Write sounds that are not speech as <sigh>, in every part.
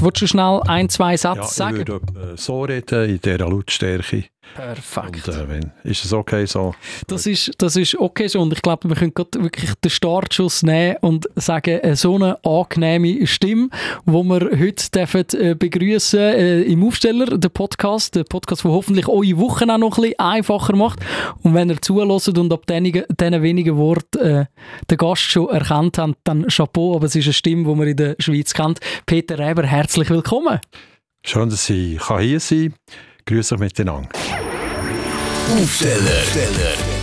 Willst du schnell ein, zwei Sätze Ja, sagen? ich würde äh, so reden, in dieser Lautstärke. Perfekt. Und, äh, wenn, ist es okay so? Das ist, das ist okay so und ich glaube, wir können gerade wirklich den Startschuss nehmen und sagen, äh, so eine angenehme Stimme, wo wir heute dürfen, äh, begrüßen äh, im Aufsteller, den Podcast, der Podcast, der hoffentlich eure Wochen auch noch ein bisschen einfacher macht und wenn ihr zulässt und ab diesen diesen wenigen Worten äh, den Gast schon erkannt habt, dann Chapeau, aber es ist eine Stimme, die man in der Schweiz kennt. Peter Reber, herzlich willkommen. Schön, dass ich hier sein kann. Grüße euch miteinander. Aufsteller,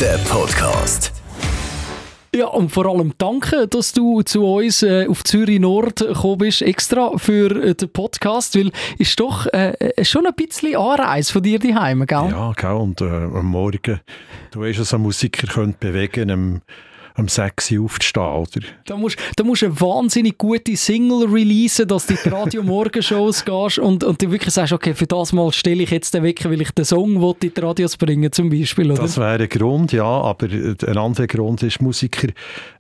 der Podcast. Ja, und vor allem danke, dass du zu uns äh, auf Zürich Nord gekommen bist, extra für äh, den Podcast, weil ist doch äh, äh, schon ein bisschen Anreise von dir daheim, gell? Ja, gell? und äh, am Morgen, du weißt, dass ein Musiker könnte bewegen am, am 6 Uhr aufzustehen, oder? Da musst da musst du eine wahnsinnig gute Single releasen, dass du die Radio-Morgenshows gehst und, und du wirklich sagst, okay, für das mal stelle ich jetzt den Wecker, weil ich den Song will in die Radios bringen zum Beispiel, oder? Das wäre ein Grund, ja, aber ein anderer Grund ist, Musiker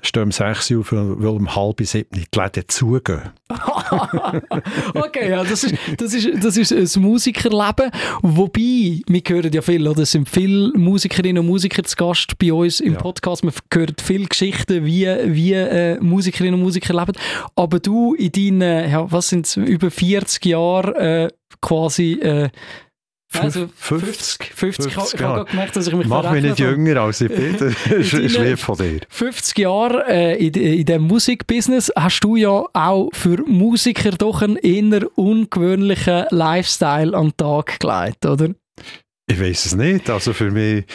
stehen um 6 Uhr auf, weil um halb sieben die Läden zugehen. <laughs> okay, ja, das ist, das ist, das ist ein Musikerleben. Wobei, wir hören ja viel, oder? Es sind viele Musikerinnen und Musiker zu Gast bei uns im Ja. Podcast. Wir hören viele Geschichten, wie, wie äh, Musikerinnen und Musiker leben. Aber du in deinen, ja, was sind über 40 Jahren äh, quasi. Äh, also 50, 50, ich habe ich ja. habe gemerkt, dass ich mich Mach mich nicht jünger als ich bin, lieb von dir. 50 Jahre äh, in, in dem Musikbusiness hast du ja auch für Musiker doch einen eher ungewöhnlichen Lifestyle an den Tag gelegt, oder? Ich weiß es nicht, also für mich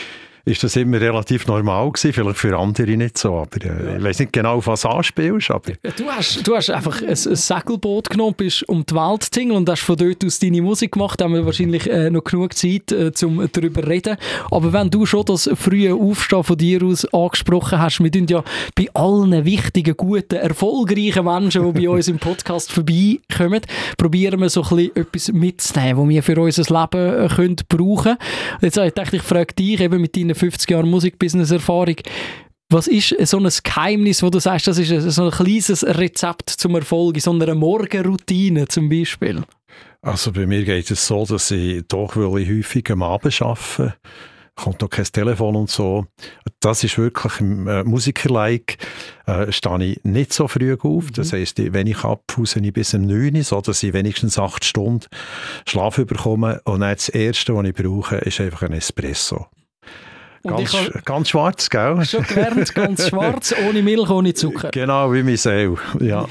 ist das immer relativ normal gewesen, vielleicht für andere nicht so, aber äh, ich weiß nicht genau, auf was anspielst, aber Du hast, du hast einfach ein, ein Segelboot genommen, bist um die Welt zu tingeln und hast von dort aus deine Musik gemacht. Da haben wir wahrscheinlich äh, noch genug Zeit, äh, um darüber zu reden. Aber wenn du schon das frühe Aufstehen von dir aus angesprochen hast, wir tun ja bei allen wichtigen, guten, erfolgreichen Menschen, die bei uns im Podcast vorbeikommen, probieren wir so ein bisschen etwas mitzunehmen, was wir für unser Leben äh, können brauchen können. Jetzt habe ich gedacht, ich frage dich eben mit deinen 50 Jahren Musikbusiness-Erfahrung, was ist so ein Geheimnis, wo du sagst, das ist so ein kleines Rezept zum Erfolg in so einer Morgenroutine zum Beispiel? also bei mir geht es so, dass ich doch weil ich häufig am Abend arbeite, kommt noch kein Telefon und so. Das ist wirklich im äh, Musiker-like, äh, stehe ich nicht so früh auf. Das heisst, wenn ich abpause, ich bis um 9 Uhr, so dass ich wenigstens 8 Stunden Schlaf bekomme. Und dann das Erste, was ich brauche, ist einfach ein Espresso. Ganz, ganz schwarz, gell? schon gelernt, ganz schwarz, <laughs> ohne Milch, ohne Zucker. Genau, wie mein Seele. Ja.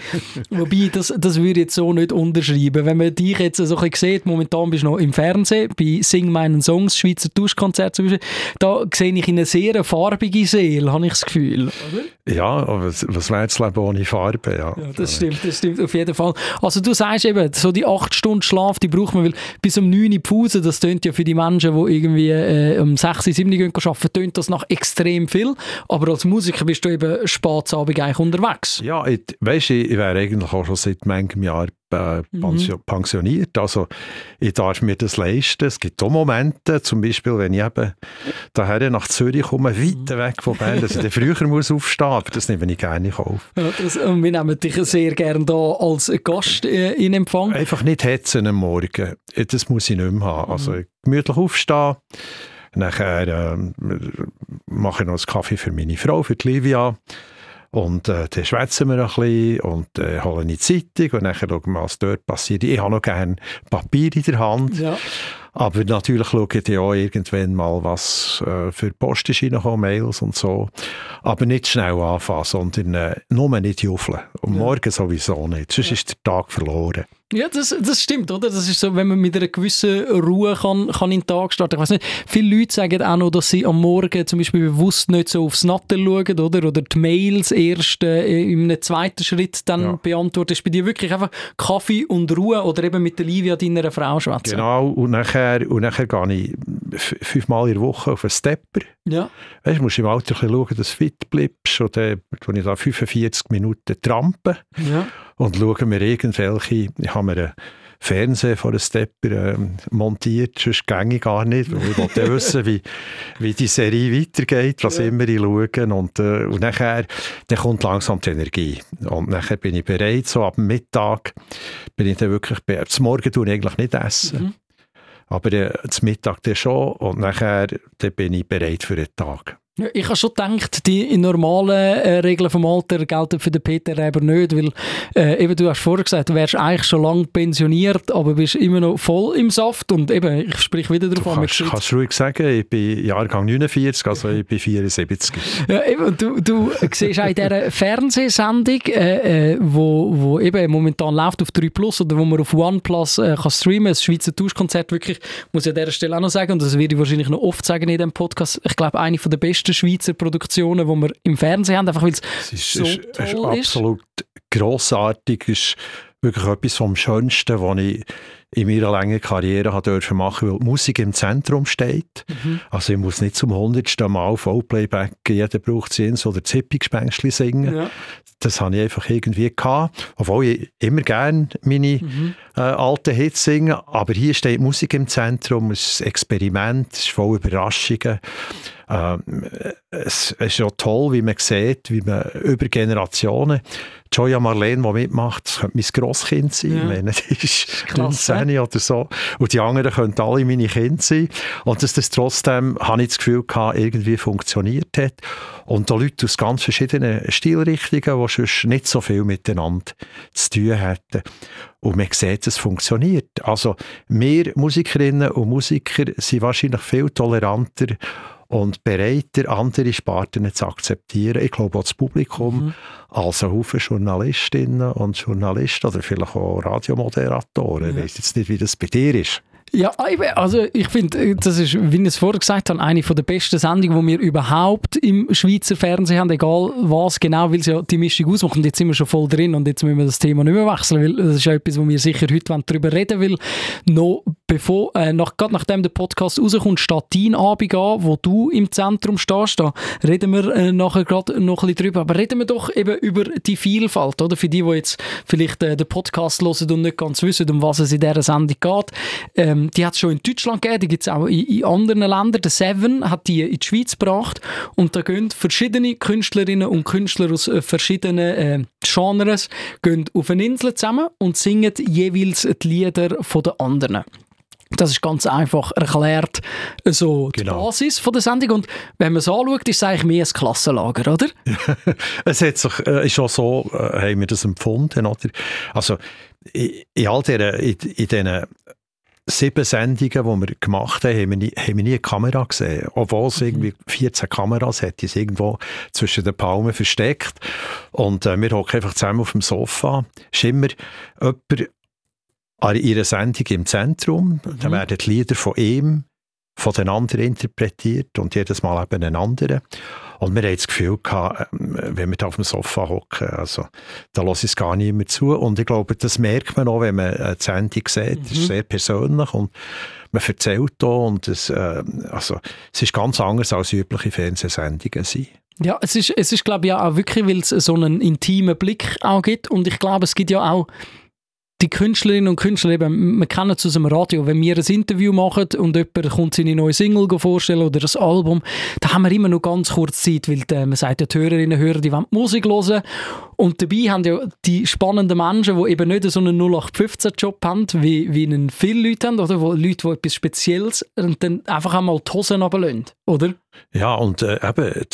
<laughs> Wobei, das, das würde ich jetzt so nicht unterschreiben. Wenn man dich jetzt so ein sieht, momentan bist du noch im Fernsehen, bei Sing meinen Songs, Schweizer Duschkonzert zum Beispiel, da sehe ich eine sehr farbige Seele, habe ich das Gefühl. Oder? ja, aber was, was wäre das Leben ohne Farbe? Ja, Ja, das stimmt, das stimmt auf jeden Fall. Also du sagst eben, so die 8 Stunden Schlaf, die braucht man, weil bis um 9 Uhr Pause, das tönt ja für die Menschen, die irgendwie äh, um 6, 7 Gehen arbeiten, tönt das nach extrem viel. Aber als Musiker bist du eben spät eigentlich unterwegs. Ja, ich, weißt, ich, ich wäre eigentlich auch schon seit manchem Jahr äh, pensio- pensioniert. Also ich darf mir das leisten. Es gibt auch Momente, zum Beispiel, wenn ich eben daher nach Zürich komme, weit weg von Bern, dass ich dann früher <laughs> muss aufstehen muss, aber das nehme ich gerne in Kauf. Ja, das, und wir nehmen dich sehr gerne da als Gast äh, in Empfang. Einfach nicht hetzen am Morgen. Das muss ich nicht mehr haben. Also gemütlich aufstehen. Nachher ähm, mache ich noch einen Kaffee für meine Frau, für die Livia. Und äh, dann schwätzen wir ein bisschen und äh, holen die Zeitung und dann schauen wir, was dort passiert. Ich habe noch gerne Papier in der Hand. Ja. Aber natürlich schaue ich dann auch irgendwann mal, was äh, für Post ist reingekommen, Mails und so. Aber nicht schnell anfangen, sondern äh, nur nicht juffeln. Und morgen sowieso nicht. Sonst ist der Tag verloren. Ja, das, das stimmt, oder? Das ist so, wenn man mit einer gewissen Ruhe kann, kann in den Tag starten. Ich weiß nicht, viele Leute sagen auch noch, dass sie am Morgen zum Beispiel bewusst nicht so aufs Natter schauen, oder? Oder die Mails erst äh, in einem zweiten Schritt dann Ja. beantworten. Ist bei dir wirklich einfach Kaffee und Ruhe oder eben mit der Livia, deiner Frau, schwätzen? Genau. Und nachher, und nachher gehe ich fünfmal in der Woche auf einen Stepper. Ja. Weißt, du musst im Alter ein bisschen schauen, dass du fit bleibst. Dann tue ich da 45 Minuten trampen ja. Und schaue mir irgendwelche, ich habe mir eine Fernsehen vor einem Stepper äh, montiert, sonst ginge ich gar nicht, weil ich wollte wissen, wie, wie die Serie weitergeht, was ja. immer ich schaue und, äh, und nachher dann kommt langsam die Energie und nachher bin ich bereit, so ab Mittag bin ich dann wirklich bereit. Zum Morgen tue ich eigentlich nicht essen. Mhm. Aber äh, zum Mittag dann schon und nachher dann bin ich bereit für den Tag. Ja, ich habe schon gedacht, die normalen äh, Regeln vom Alter gelten für den Peter Reber nicht, weil äh, eben, du hast vorher gesagt, du wärst eigentlich schon lange pensioniert, aber bist immer noch voll im Saft und eben, ich sprich wieder darauf an. Du kannst ruhig sagen, ich bin Jahrgang 49, also ich bin 74. Ja, eben, du, du siehst auch in dieser <laughs> Fernsehsendung, äh, äh, wo, wo eben momentan läuft auf 3 Plus oder wo man auf OnePlus äh, kann streamen, das Schweizer Tauschkonzert wirklich, muss ich an dieser Stelle auch noch sagen, und das werde ich wahrscheinlich noch oft sagen in diesem Podcast, ich glaube, eine der besten besten Schweizer Produktionen, die wir im Fernsehen haben, einfach weil es ist, so ist, toll ist. absolut grossartig, ist wirklich etwas vom Schönsten, was ich in meiner langen Karriere habe dürfen machen, weil die Musik im Zentrum steht. Mhm. Also ich muss nicht zum hundertsten Mal Vollplayback, jeder braucht es oder Zippigspänkchen singen. Ja. Das habe ich einfach irgendwie gehabt, obwohl ich immer gerne meine mhm. äh, alten Hits singe, aber hier steht Musik im Zentrum, es ist ein Experiment, es ist voll Überraschungen. Ähm, es, es ist auch toll, wie man sieht, wie man über Generationen Joya Marlene, die mitmacht, das könnte mein Grosskind sein. Ja. Ich meine, die ist 19 oder so. Und die anderen könnten alle meine Kinder sein. Und dass das trotzdem, habe ich das Gefühl gehabt, irgendwie funktioniert hat. Und da Leute aus ganz verschiedenen Stilrichtungen, die sonst nicht so viel miteinander zu tun hätten. Und man sieht, es funktioniert. Also, wir Musikerinnen und Musiker sind wahrscheinlich viel toleranter und bereiter, andere Sparten zu akzeptieren. Ich glaube auch das Publikum mhm. als ein Haufen Journalistinnen und Journalisten oder vielleicht auch Radiomoderatoren. Ja. Ich weiß jetzt nicht, wie das bei dir ist. Ja, also ich finde, das ist, wie ich es vorher gesagt habe, eine der besten Sendungen, die wir überhaupt im Schweizer Fernsehen haben, egal was genau, weil sie ja die Mischung ausmacht. Und jetzt sind wir schon voll drin und jetzt müssen wir das Thema nicht mehr wechseln, weil das ist ja etwas, wo wir sicher heute darüber reden wollen. Noch bevor, äh, nach, gerade nachdem der Podcast rauskommt, steht dein Abend an, wo du im Zentrum stehst. Da reden wir äh, nachher gerade noch ein bisschen drüber. Aber reden wir doch eben über die Vielfalt, oder? Für die, die jetzt vielleicht äh, den Podcast hören und nicht ganz wissen, um was es in dieser Sendung geht. Ähm, ähm, die hat es schon in Deutschland gegeben, die gibt es auch in, in, anderen Ländern. Der Seven hat die in die Schweiz gebracht und da gehen verschiedene Künstlerinnen und Künstler aus äh, verschiedenen äh, Genres gehen auf eine Insel zusammen und singen jeweils die Lieder der anderen. Das ist ganz einfach erklärt so genau. die Basis von der Sendung. Und wenn man es anschaut, ist es eigentlich mehr ein Klassenlager, oder? <laughs> es hat sich, äh, ist auch so, äh, haben wir das empfunden, oder? Also, in, in all diesen, in, in diesen sieben Sendungen, die wir gemacht haben, haben wir nie, haben wir nie eine Kamera gesehen. Obwohl es mhm. irgendwie 14 Kameras hat, die es irgendwo zwischen den Palmen versteckt. Und äh, wir hocken einfach zusammen auf dem Sofa. Es ist immer jemand an ihrer Sendung im Zentrum. Mhm. Dann werden die Lieder von ihm, von den anderen interpretiert und jedes Mal eben einen anderen. Und wir hatten das Gefühl, gehabt, ähm, wenn wir da auf dem Sofa hocken, also, da lasse ich es gar nicht mehr zu. Und ich glaube, das merkt man auch, wenn man eine Sendung sieht. Mhm. Das ist sehr persönlich und man erzählt da und es, äh, also, es ist ganz anders als übliche Fernsehsendungen sind. Ja, es ist, es ist glaube ich, auch wirklich, weil es so einen intimen Blick auch gibt und ich glaube, es gibt ja auch die Künstlerinnen und Künstler, eben, wir kennen es aus dem Radio, wenn wir ein Interview machen und jemand kommt seine neue Single vorstellen oder das Album, da haben wir immer noch ganz kurz Zeit, weil die, man sagt, die Hörerinnen und Hörer, die wollen Musik hören und dabei haben ja die spannenden Menschen, die eben nicht so einen 0815-Job haben, wie, wie einen viele Leute haben, oder Leute, die etwas Spezielles und dann einfach einmal die Hosen runterlassen, oder? Ja, und äh, eben,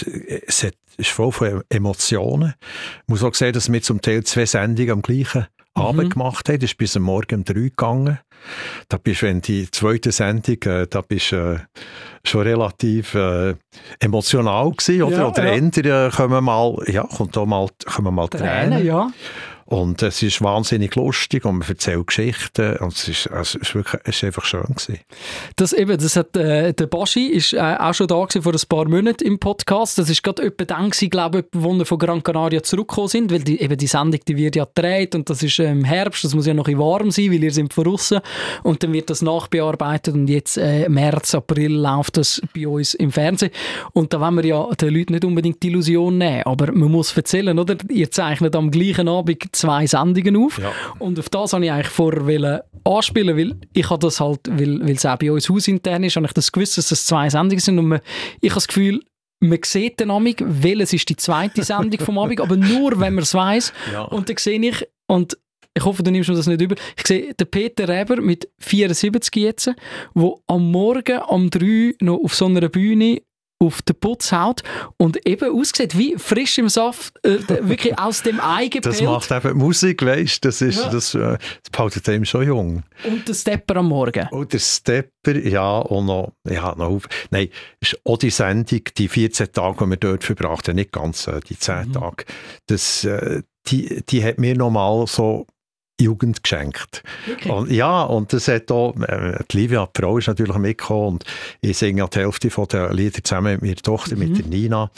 es ist voll von Emotionen. Ich muss auch sehen, dass wir zum Teil zwei Sendungen am gleichen. Abend gemacht haben. Das ist bis am Morgen um drei gegangen. Da bist wenn die zweite Sendung, äh, da bist äh, schon relativ äh, emotional gewesen, oder? Ja, oder ja. Ende, äh, kommen mal, ja, kommt auch mal, kommen mal Tränen. Tränen ja. Und es ist wahnsinnig lustig und man erzählt Geschichten und es ist, es ist, wirklich, es ist einfach schön gewesen. Das eben, das hat, äh, der Baschi ist äh, auch schon da gewesen, vor ein paar Monaten im Podcast. Das ist gerade etwa dann gewesen, glaube ich, wo wir von Gran Canaria zurückgekommen sind, weil die, eben die Sendung, die wird ja gedreht und das ist äh, im Herbst, das muss ja noch ein warm sein, weil ihr sind voraus und dann wird das nachbearbeitet und jetzt äh, März, April läuft das bei uns im Fernsehen und da wollen wir ja den Leuten nicht unbedingt die Illusion nehmen, aber man muss erzählen, oder? Ihr zeichnet am gleichen Abend zwei Sendungen auf. Ja. Und auf das wollte ich eigentlich vorher anspielen, weil ich habe das halt, weil, weil es auch bei uns hausintern ist, habe ich das gewusst, dass das zwei Sendungen sind und man, ich habe das Gefühl, man sieht den Abend, welches ist die zweite Sendung vom Abend, aber nur, wenn man es weiss. Ja. Und dann sehe ich, und ich hoffe, du nimmst mir das nicht über, ich sehe den Peter Reber mit 74 jetzt, der am Morgen um 3 noch auf so einer Bühne auf den Putz haut und eben aussieht wie frisch im Saft, äh, wirklich aus dem Ei Das gepellt. macht eben Musik, weißt du, das, ist, Ja. das, äh, das behaltet einem schon jung. Und der Stepper am Morgen. Und der Stepper, ja, und noch, ja, noch auf. Nein, ist auch die Sendung, die 14 Tage, die wir dort verbracht haben, nicht ganz äh, die 10 Mhm. Tage, das, äh, die, die hat mir nochmal so Jugend geschenkt. Wirklich? Und, ja, und das hat auch, äh, die Livia, die Frau, ist natürlich mitgekommen und ich singe die Hälfte von den Lieder zusammen mit meiner Tochter, Mhm. mit der Nina.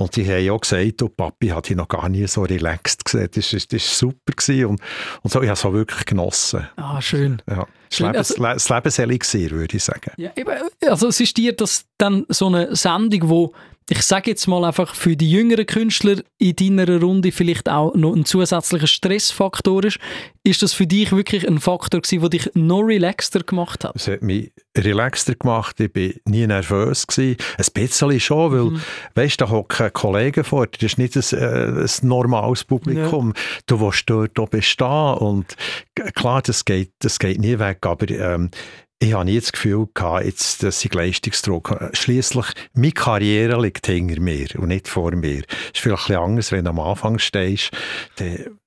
Und die haben auch gesagt, oh, Papi hat dich noch gar nie so relaxed gesehen. Das war das ist super gewesen und, und so, ich habe es auch wirklich genossen. Ah, schön. Ja. Das, Schön, Lebens, also- das Lebenselixier, würde ich sagen. Ja, eben, also es ist dir das dann so eine Sendung, wo ich sage jetzt mal einfach für die jüngeren Künstler in deiner Runde vielleicht auch noch ein zusätzlicher Stressfaktor ist. Ist das für dich wirklich ein Faktor gewesen, der dich noch relaxter gemacht hat? Es hat mich relaxter gemacht, ich war nie nervös. Gewesen. Ein bisschen schon, weil, Mhm. weißt, da hocken Kollegen vor dir, das ist nicht ein, äh, ein normales Publikum. Du willst dort auch bestehen und klar, das geht, das geht nie weg, aber ähm, ich habe nie das Gefühl gehabt, jetzt, dass ich Leistungsdruck Schließlich meine Karriere liegt hinter mir und nicht vor mir. Es ist vielleicht ein bisschen anders, wenn du am Anfang stehst. Dann,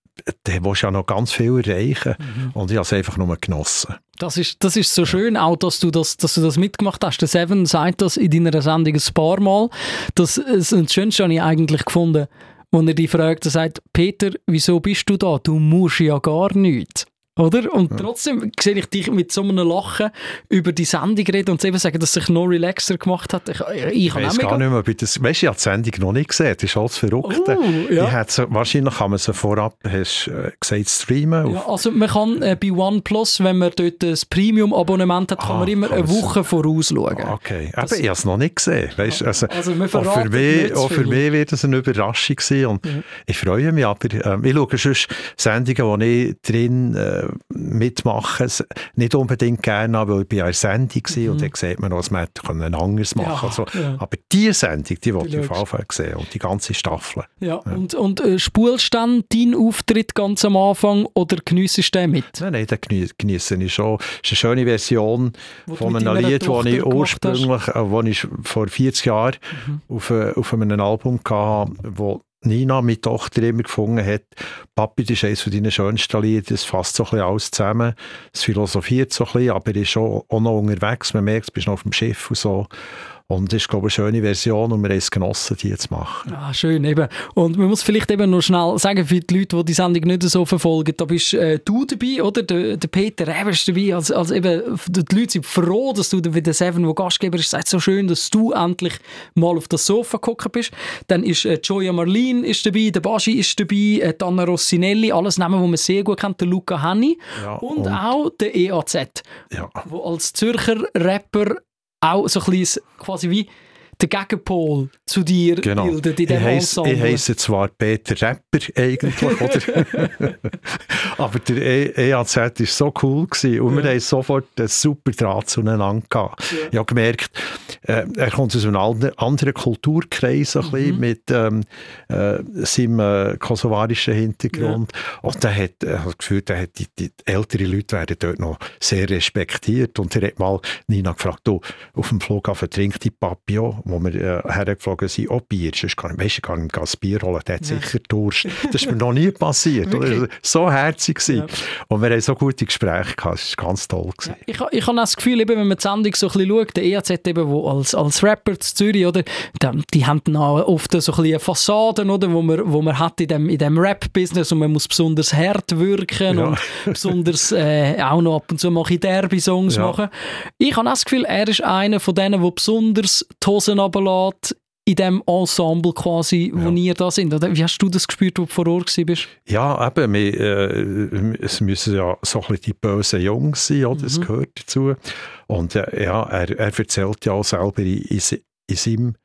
dann willst du ja noch ganz viel erreichen. Mhm. Und ich habe es einfach nur genossen. Das ist, das ist so schön, auch dass du das, dass du das mitgemacht hast. Der Seven sagt das in deiner Sendung ein paar Mal. Das, das, das Schönste habe ich eigentlich gefunden, als er dich fragt, er sagt, Peter, wieso bist du da? Du musst ja gar nichts. Oder? Und trotzdem sehe ich dich mit so einem Lachen über die Sendung reden und eben sagen, dass es sich noch relaxer gemacht hat. Ich, ich, Ich weiß gar nicht mehr, das, weißt du, ich habe die Sendung noch nicht gesehen, das ist alles Verrückte. Oh, ja. wahrscheinlich kann man sie vorab, hast äh, gesagt, streamen. Ja, also man kann äh, bei OnePlus, wenn man dort ein Premium-Abonnement hat, kann Ah, man immer kann eine Woche vorausschauen. okay, Das- eben, ich habe es noch nicht gesehen. Weißt, also, Also auch für, mich, auch für mich wird es eine Überraschung sein und ich freue mich, aber ähm, ich schaue sonst Sendungen, wo ich drin äh, mitmache, es nicht unbedingt gerne weil ich bei einer Sendung war und dann sieht man was man hätte anderes machen Mhm. Ja, also, ja. Aber diese Sendung, die wollte ich auf. Fall sehen und die ganze Staffel. Ja, und, und äh, spulst dann deinen Auftritt ganz am Anfang oder geniessest du den mit? Nein, nein, den genie- genieße ich schon. Es ist eine schöne Version Wo von einem Lied, das ich ursprünglich, äh, wo ich vor 40 Jahren Mhm. auf, äh, auf einem Album hatte, wo Nina, meine Tochter, immer gefunden hat, Papi, das ist eines deiner schönsten Lieder, das fasst so ein bisschen alles zusammen, es philosophiert so ein bisschen, aber ist auch, auch noch unterwegs, man merkt, du bist noch auf dem Schiff und so. Und das ist, glaube ich, eine schöne Version und wir haben es genossen, die zu machen. Ah, schön, eben. Und man muss vielleicht eben noch schnell sagen, für die Leute, die die Sendung nicht so verfolgen, da bist äh, du dabei, oder? Der, der Peter Reber ist dabei. Also, also eben, die Leute sind froh, dass du wie der Seven, der Gastgeber ist, sagt so schön, dass du endlich mal auf das Sofa gekommen bist. Dann ist äh, Gioia Marlin ist dabei, der Baschi ist dabei, äh, Anna Rossinelli, alles Namen, die man sehr gut kennt, der Luca Henny Ja, und, und- auch der EAZ, Ja. wo als Zürcher Rapper auch so ein bisschen quasi wie der Gegenpol zu dir Genau. bildet in Ich diesem Ensemble. Ich heisse zwar Peter Rapper eigentlich, oder? <laughs> aber der E- EAZ war so cool gewesen und wir haben sofort einen super Draht zueinander gehabt. Ich habe gemerkt, äh, er kommt aus einem anderen- Kulturkreis, ein Mhm. bisschen, mit ähm, äh, seinem äh, kosovarischen Hintergrund. Und der hat, äh, das Gefühl, der hat die, die ältere Leute werden dort noch sehr respektiert. Und er hat mal Nina gefragt, du, auf dem Flughafen trinkt die Papi auch, wo wir äh, hergeflogen sind, auch Bier. Sonst kann, weißt, ich kann ein Bier holen, der hat sicher Durst. <laughs> Das ist mir noch nie passiert. oder? So herzig gewesen. Ja. Und wir haben so gute Gespräche gehabt. Das war ganz toll. Gewesen. Ich, ich habe das Gefühl, eben, wenn man die Sendung so ein bisschen schaut, der EAZ eben, wo als, als Rapper zu Zürich, oder, die, die haben dann auch oft so ein bisschen Fassaden, oder, wo man, wo man hat in dem, in dem Rap-Business und man muss besonders hart wirken Ja. und <laughs> besonders äh, auch noch ab und zu mal Derby-Songs Ja. machen. Ich habe das Gefühl, er ist einer von denen, der besonders die Hosen runterlässt in dem Ensemble quasi, wo Ja. ihr da sind. Oder wie hast du das gespürt, wo du vor Ort warst? Ja, eben, wir, äh, es müssen ja so ein bisschen die bösen Jungs sein, oder? das gehört dazu. Und äh, ja, er, er erzählt ja auch selber in, in, se- in seinem,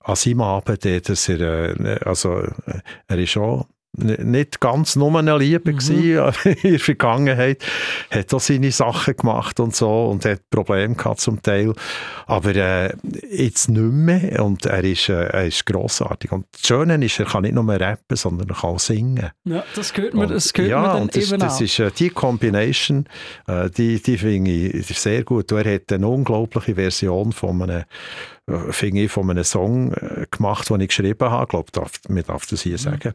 an seinem Abend, dass er, äh, also, äh, er ist auch nicht ganz nur eine Liebe mhm. <laughs> in der Vergangenheit. Hat auch seine Sachen gemacht und so und hat Probleme gehabt zum Teil. Aber äh, jetzt nicht mehr und er ist, äh, er ist grossartig. Und das Schöne ist, er kann nicht nur rappen, sondern er kann auch singen. Ja, das gehört mir, das gehört ja, mir dann und das, das ist äh, die Combination, äh, die, die finde ich sehr gut. Er hat eine unglaubliche Version von einem finde ich, von einem Song äh, gemacht, den ich geschrieben habe. Ich glaube, darf, man darf das hier mhm. sagen.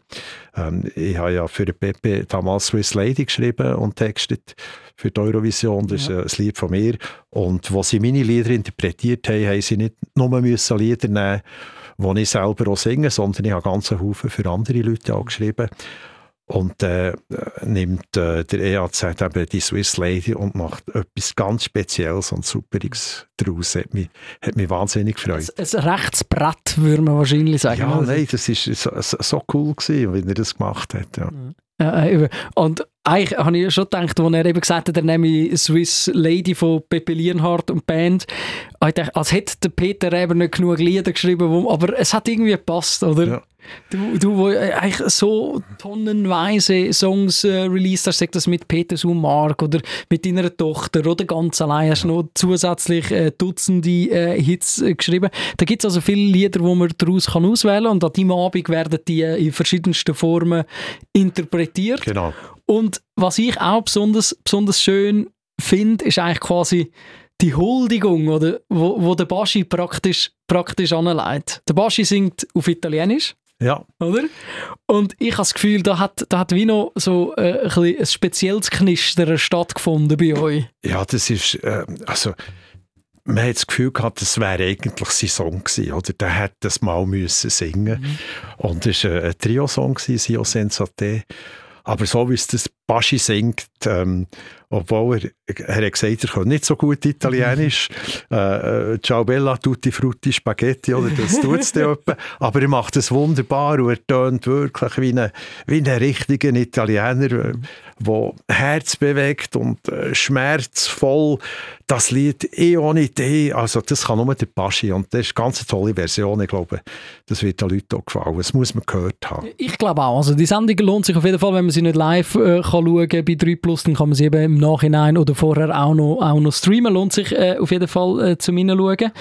Ähm, ich habe ja für Pepe damals Swiss Lady geschrieben und textet für die Eurovision. Das ja. ist ein Lied von mir. Und wo sie meine Lieder interpretiert haben, haben sie nicht nur müssen Lieder nehmen die ich selber auch singe, sondern ich habe ganz Haufen für andere Leute auch geschrieben. Und äh, nimmt äh, der EAZ eben die Swiss Lady und macht etwas ganz Spezielles und Superiges daraus. Hat mich, hat mich wahnsinnig gefreut. Ein, ein Rechtsbrett, würde man wahrscheinlich sagen. Ja, nein, das war so, so, cool, gewesen, wie er das gemacht hat. Ja. Ja, und eigentlich habe ich schon gedacht, als er eben gesagt hat, er nehme Swiss Lady von Pepe Lienhardt und Band, dachte, als hätte der Peter eben nicht genug Lieder geschrieben, wo, aber es hat irgendwie gepasst, oder? Ja. Du, du, wo äh, eigentlich so tonnenweise Songs äh, released hast, sag das mit Peter Sumark oder mit deiner Tochter oder ganz allein, hast du noch zusätzlich äh, Dutzende äh, Hits äh, geschrieben. Da gibt es also viele Lieder, die man daraus kann auswählen kann und an diesem Abend werden die äh, in verschiedensten Formen interpretiert. Genau. Und was ich auch besonders, besonders schön finde, ist eigentlich quasi die Huldigung, oder, wo, wo der Baschi praktisch, praktisch anleitet. Der Baschi singt auf Italienisch. Ja. Oder? Und ich habe das Gefühl, da hat, da hat wie noch so äh, ein, ein spezielles Knistern stattgefunden bei euch. Ja, das ist, äh, also man hat das Gefühl gehabt, das wäre eigentlich sein Song gewesen, oder? Der hätte das mal müssen singen mhm. Und es war ein Trio-Song, Sio Sensate. Aber so wie es das Baschi singt, ähm, obwohl er, er hat gesagt, er kann nicht so gut Italienisch, äh, äh, Ciao Bella, Tutti Frutti Spaghetti, oder? Das tut es <laughs> aber er macht es wunderbar und er tönt wirklich wie ein, wie ein richtiger Italiener, der äh, Herz bewegt und äh, schmerzvoll das Lied eh ohne Idee, also das kann nur der Baschi und das ist eine ganz tolle Version, ich glaube, das wird den Leuten auch gefallen, das muss man gehört haben. Ich glaube auch, also die Sendung lohnt sich auf jeden Fall, wenn man sie nicht live äh, kann schauen bei 3 Plus, dann kann man sie eben im Nachhinein oder vorher auch noch, auch noch streamen. Lohnt sich äh, auf jeden Fall äh, zum Hineinschauen.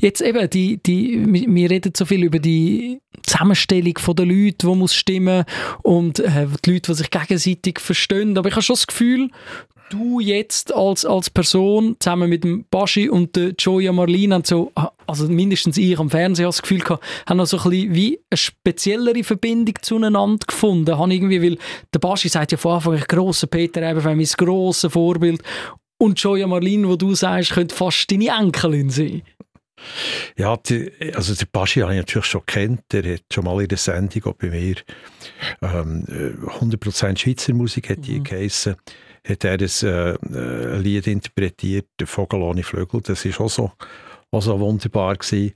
Jetzt eben, die, die, wir reden so viel über die Zusammenstellung der Leute, die muss stimmen und äh, die Leute, die sich gegenseitig verstehen. Aber ich habe schon das Gefühl, du jetzt als, als Person zusammen mit dem Baschi und der Joya Marlene haben so, also mindestens ich am Fernsehen das Gefühl gehabt, haben noch so ein bisschen wie eine speziellere Verbindung zueinander gefunden. Haben irgendwie, weil der Baschi sagt ja von Anfang an, grosser Peter eben mein grosses Vorbild und Joya Marlene, wo du sagst, könnte fast deine Enkelin sein. Ja, die, also der Baschi habe ich natürlich schon kennt. Der hat schon mal in der Sendung auch bei mir ähm, 100% Schweizer Musik hat die mhm. geheissen hat er ein, äh, ein Lied interpretiert, «Der Vogel ohne Flügel». Das war auch so, auch so wunderbar. Gewesen.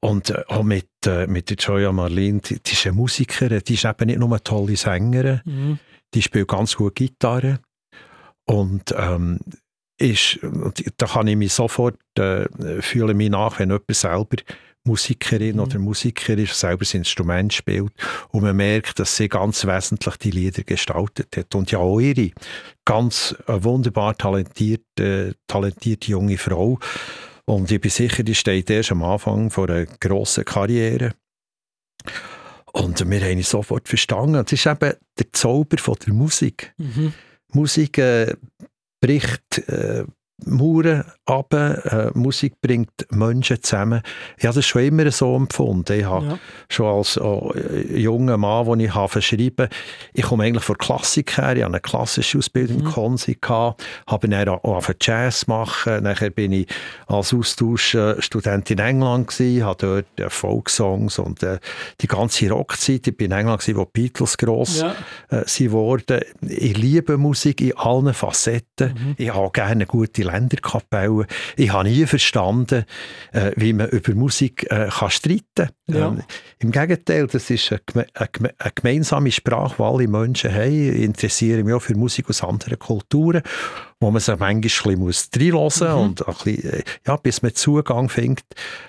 Und äh, auch mit, äh, mit der Joya Marlene, die, die, ist eine Musikerin, die ist eben nicht nur eine tolle Sängerin, mhm. die spielt ganz gut Gitarre. Und ähm, ist, da kann ich mich sofort, äh, fühle mich nach, wenn jemand selber Musikerin mhm. oder Musiker ist, selber das Instrument spielt und man merkt, dass sie ganz wesentlich die Lieder gestaltet hat und ja auch ihre ganz äh, wunderbar talentierte, talentierte junge Frau und ich bin sicher, die steht erst am Anfang von einer grossen Karriere und wir haben ihn sofort verstanden. Das ist eben der Zauber von der Musik. Mhm. Musik äh, bricht äh, Mauern runter, äh, Musik bringt Menschen zusammen. Ich habe das schon immer so empfunden. Ich habe ja. schon als äh, junger Mann, den ich habe verschrieben ich komme eigentlich von Klassik her, ich habe eine klassische Ausbildung mhm. in Konsi gehabt, habe dann auch Jazz machen, nachher bin ich als Austauschstudent in England gewesen, habe dort äh, Folksongs und äh, die ganze Rockzeit, ich bin in England gewesen, wo die Beatles gross ja. äh, sind worden. Ich liebe Musik in allen Facetten. Mhm. Ich habe gerne gute Länderkapelle. Ich habe nie verstanden, äh, wie man über Musik äh, kann streiten kann. Ja. Ähm, Im Gegenteil, das ist eine, eine, eine, gemeinsame Sprache, die alle Menschen haben. Ich interessiere mich auch für Musik aus anderen Kulturen. wo man sich manchmal ein bisschen muss mhm. und ein bisschen, äh, ja, bis man Zugang findet.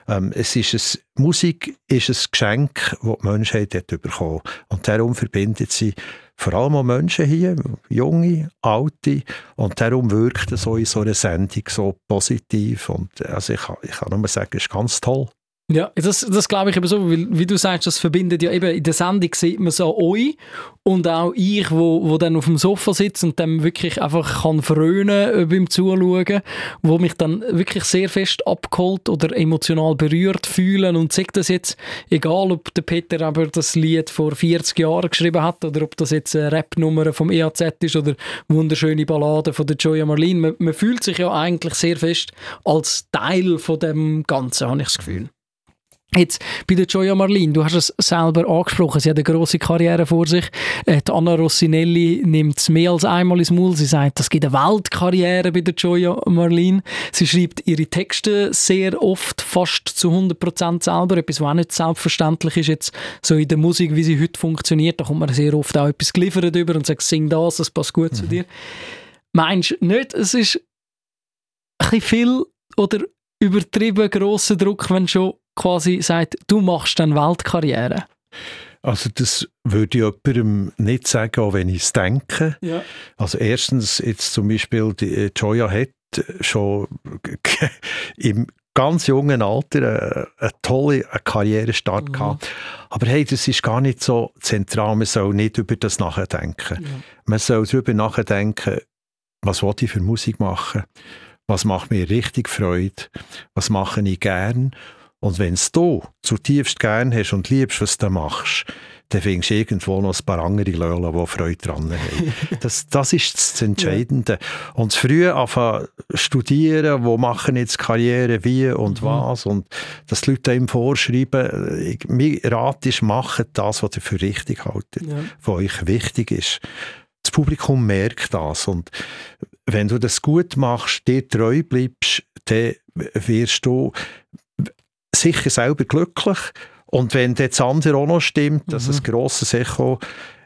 Ähm, es ist ein, Musik ist ein Geschenk, das die Menschheit hat bekommen Und darum verbindet sie vor allem auch Menschen hier, junge, alte, und darum wirkt es so in so einer Sendung so positiv. Und also ich, ich kann nur sagen, es ist ganz toll. Ja, das, das glaube ich eben so, weil, wie du sagst, das verbindet ja eben, in der Sendung sieht man so euch und auch ich, wo, wo dann auf dem Sofa sitzt und dann wirklich einfach kann frönen äh, beim Zuschauen, wo mich dann wirklich sehr fest abgeholt oder emotional berührt fühlen und sagt das jetzt, egal ob der Peter aber das Lied vor 40 Jahren geschrieben hat oder ob das jetzt eine Rap-Nummer vom EAZ ist oder wunderschöne Ballade von der Joya Marlene, man, man fühlt sich ja eigentlich sehr fest als Teil von dem Ganzen, habe ich das Gefühl. Jetzt bei der Gioia Marlin, du hast es selber angesprochen, sie hat eine grosse Karriere vor sich. Äh, die Anna Rossinelli nimmt es mehr als einmal ins Maul. Sie sagt, es gibt eine Weltkarriere bei der Gioia Marlin. Sie schreibt ihre Texte sehr oft, fast zu 100% selber, etwas, was auch nicht selbstverständlich ist jetzt so in der Musik, wie sie heute funktioniert. Da kommt man sehr oft auch etwas geliefert über und sagt, sing das, das passt gut mhm. zu dir. Meinst du nicht, es ist ein bisschen viel oder übertrieben grosser Druck, wenn schon quasi sagt, du machst dann Weltkarriere? Also das würde ich jemandem nicht sagen, auch wenn ich es denke. Ja. Also erstens, jetzt zum Beispiel, die äh, Joya hat schon <laughs> im ganz jungen Alter eine, eine tolle Karrierestart mhm. gehabt. Aber hey, das ist gar nicht so zentral. Man soll nicht über das nachdenken. Ja. Man soll darüber nachdenken, was will ich für Musik machen? Was macht mir richtig Freude? Was mache ich gern? Und wenn du zutiefst gern hast und liebst, was du machst, dann findest du irgendwo noch ein paar andere Löhle, die Freude daran haben. <laughs> Das, das ist das Entscheidende. Und früh anfangen studieren, wo machen jetzt Karriere, wie und mhm. was, und dass die Leute einem vorschreiben, ich, mein Rat ist, macht das, was ihr für richtig haltet, ja. was euch wichtig ist. Das Publikum merkt das und wenn du das gut machst, dir treu bleibst, dann wirst du sicher selber glücklich. Und wenn das andere auch noch stimmt, dass mhm. ein grosses Echo